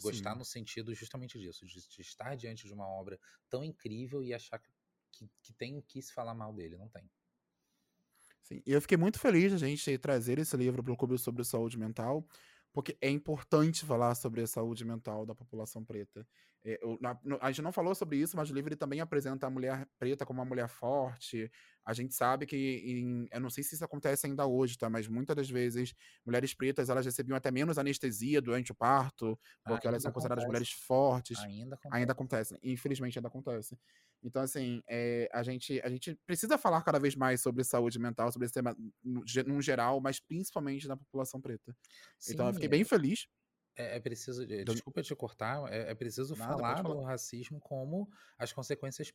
Gostar Sim. no sentido justamente disso, de, de, estar diante de uma obra tão incrível e achar que, que, que tem que se falar mal dele, não tem. Sim, e eu fiquei muito feliz de a gente trazer esse livro para o Clube sobre Saúde Mental, porque é importante falar sobre a saúde mental da população preta. É, eu, na, no, a gente não falou sobre isso, mas o livro também apresenta a mulher preta como uma mulher forte. A gente sabe que, em, eu não sei se isso acontece ainda hoje, tá? Mas muitas das vezes, mulheres pretas, elas recebiam até menos anestesia durante o parto, porque ainda elas são consideradas mulheres fortes. Ainda acontece. Ainda acontece. Infelizmente, ainda acontece. Então, assim, é, a, gente, a gente precisa falar cada vez mais sobre saúde mental, sobre esse tema no geral, mas principalmente na população preta. Sim, então, eu fiquei bem feliz é, é preciso, desculpa te cortar, é, é preciso Nada, falar do racismo como as consequências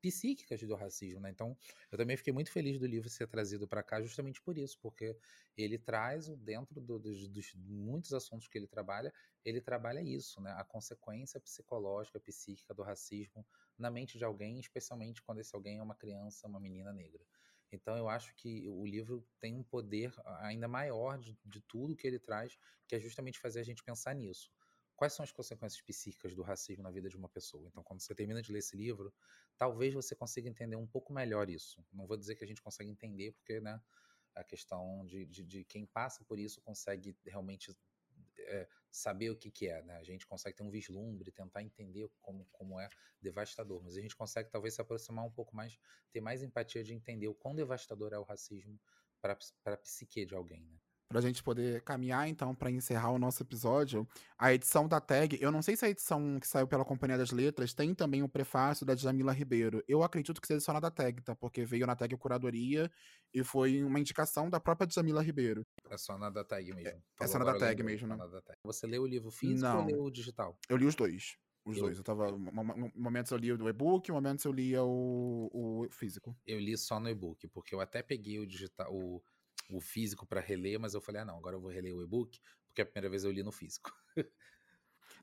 psíquicas do racismo, né? Então, eu também fiquei muito feliz do livro ser trazido para cá justamente por isso, porque ele traz dentro do, dos, dos, muitos assuntos que ele trabalha, ele trabalha isso, né? A consequência psicológica, psíquica do racismo na mente de alguém, especialmente quando esse alguém é uma criança, uma menina negra. Então eu acho que o livro tem um poder ainda maior de, de tudo que ele traz, que é justamente fazer a gente pensar nisso. Quais são as consequências psíquicas do racismo na vida de uma pessoa? Então, quando você termina de ler esse livro, talvez você consiga entender um pouco melhor isso. Não vou dizer que a gente consegue entender, porque né, a questão de, de, de quem passa por isso consegue realmente é, saber o que, que é, né? A gente consegue ter um vislumbre, tentar entender como, como é devastador, mas a gente consegue talvez se aproximar um pouco mais, ter mais empatia de entender o quão devastador é o racismo para a psique de alguém, né? Para a gente poder caminhar, então, para encerrar o nosso episódio, a edição da tag, eu não sei se a edição que saiu pela Companhia das Letras tem também o prefácio da Jamila Ribeiro. Eu acredito que seja só na da tag, tá? Porque veio na tag curadoria e foi uma indicação da própria Jamila Ribeiro. É só na da tag mesmo. É, é só na da tag mesmo, né? Você leu o livro físico não. ou leu o digital? Eu li os dois. Os eu... dois. Eu tava. Momentos eu lia o e-book, momentos eu lia o, o físico. Eu li só no e-book, porque eu até peguei o digital. O o físico para reler, mas eu falei, ah, não, agora eu vou reler o e-book, porque a primeira vez eu li no físico. *laughs*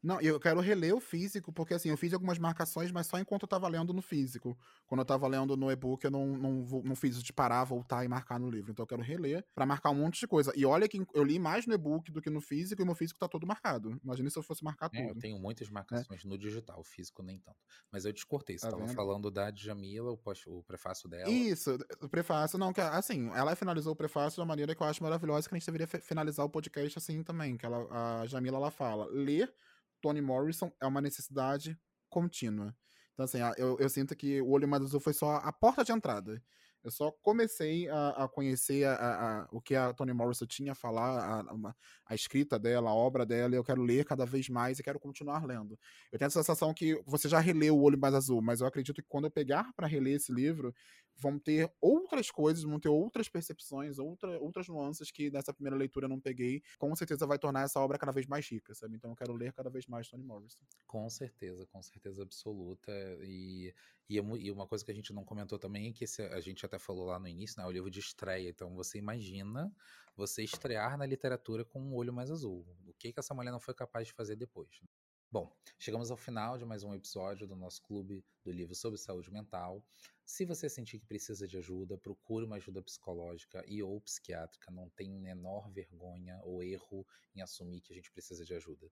Não, eu quero reler o físico, porque assim, eu fiz algumas marcações, mas só enquanto eu tava lendo no físico. Quando eu tava lendo no e-book, eu não, não, não fiz de parar, voltar e marcar no livro. Então eu quero reler para marcar um monte de coisa. E olha que eu li mais no e-book do que no físico, e meu físico tá todo marcado. Imagina se eu fosse marcar é, tudo. Eu tenho muitas marcações é. no digital, o físico nem tanto. Mas eu descortei, você tá tava vendo? falando da Djamila, o, o prefácio dela. Isso, o prefácio, não, que assim, ela finalizou o prefácio de uma maneira que eu acho maravilhosa, que a gente deveria finalizar o podcast assim também, que ela, a Jamila, ela fala, ler Toni Morrison é uma necessidade contínua. Então, assim, eu, eu sinto que o Olho Mais Azul foi só a porta de entrada. Eu só comecei a, a conhecer a, a, o que a Toni Morrison tinha a falar, a, escrita dela, a obra dela, e eu quero ler cada vez mais e quero continuar lendo. Eu tenho a sensação que você já releu O Olho Mais Azul, mas eu acredito que quando eu pegar para reler esse livro, vão ter outras coisas, vão ter outras percepções, outra, outras nuances que nessa primeira leitura eu não peguei. Com certeza vai tornar essa obra cada vez mais rica, sabe? Então eu quero ler cada vez mais Toni Morrison. Com certeza, com certeza absoluta. E, e, e uma coisa que a gente não comentou também é que esse, a gente até falou lá no início, né? O livro de estreia. Então você imagina você estrear na literatura com um olho mais azul. O que, que essa mulher não foi capaz de fazer depois? Bom, chegamos ao final de mais um episódio do nosso clube do livro sobre saúde mental. Se você sentir que precisa de ajuda, procure uma ajuda psicológica e ou psiquiátrica. Não tem menor vergonha ou erro em assumir que a gente precisa de ajuda.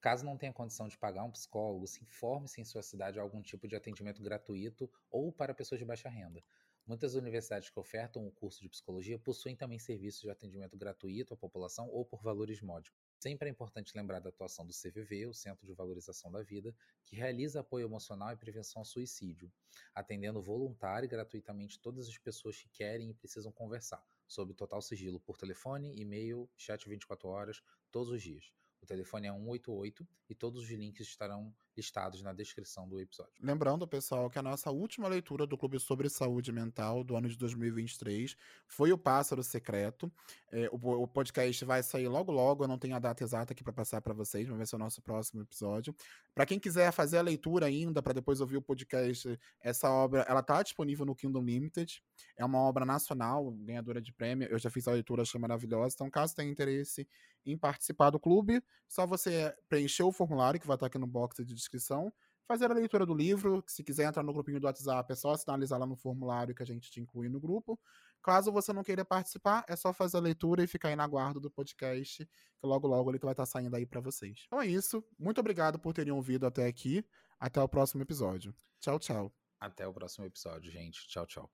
Caso não tenha condição de pagar um psicólogo, se informe se em sua cidade há algum tipo de atendimento gratuito ou para pessoas de baixa renda. Muitas universidades que ofertam o curso de psicologia possuem também serviços de atendimento gratuito à população ou por valores módicos. Sempre é importante lembrar da atuação do CVV, o Centro de Valorização da Vida, que realiza apoio emocional e prevenção ao suicídio, atendendo voluntário e gratuitamente todas as pessoas que querem e precisam conversar, sob total sigilo por telefone, e-mail, chat 24 horas, todos os dias. O telefone é 188 e todos os links estarão listados na descrição do episódio. Lembrando, pessoal, que a nossa última leitura do Clube sobre Saúde Mental do ano de 2023 foi O Pássaro Secreto. É, o, o, podcast vai sair logo logo, eu não tenho a data exata aqui para passar para vocês, mas vai ser o nosso próximo episódio. Para quem quiser fazer a leitura ainda, para depois ouvir o podcast, essa obra ela está disponível no Kingdom Limited. É uma obra nacional, ganhadora de prêmio. Eu já fiz a leitura, achei maravilhosa. Então, caso tenha interesse em participar do clube, só você preencher o formulário que vai estar aqui no box de descrição, fazer a leitura do livro. Se quiser entrar no grupinho do WhatsApp, é só sinalizar lá no formulário que a gente te inclui no grupo. Caso você não queira participar, é só fazer a leitura e ficar aí na guarda do podcast, que logo logo ele vai estar saindo aí para vocês. Então é isso. Muito obrigado por terem ouvido até aqui. Até o próximo episódio. Tchau, tchau. Até o próximo episódio, gente. Tchau, tchau.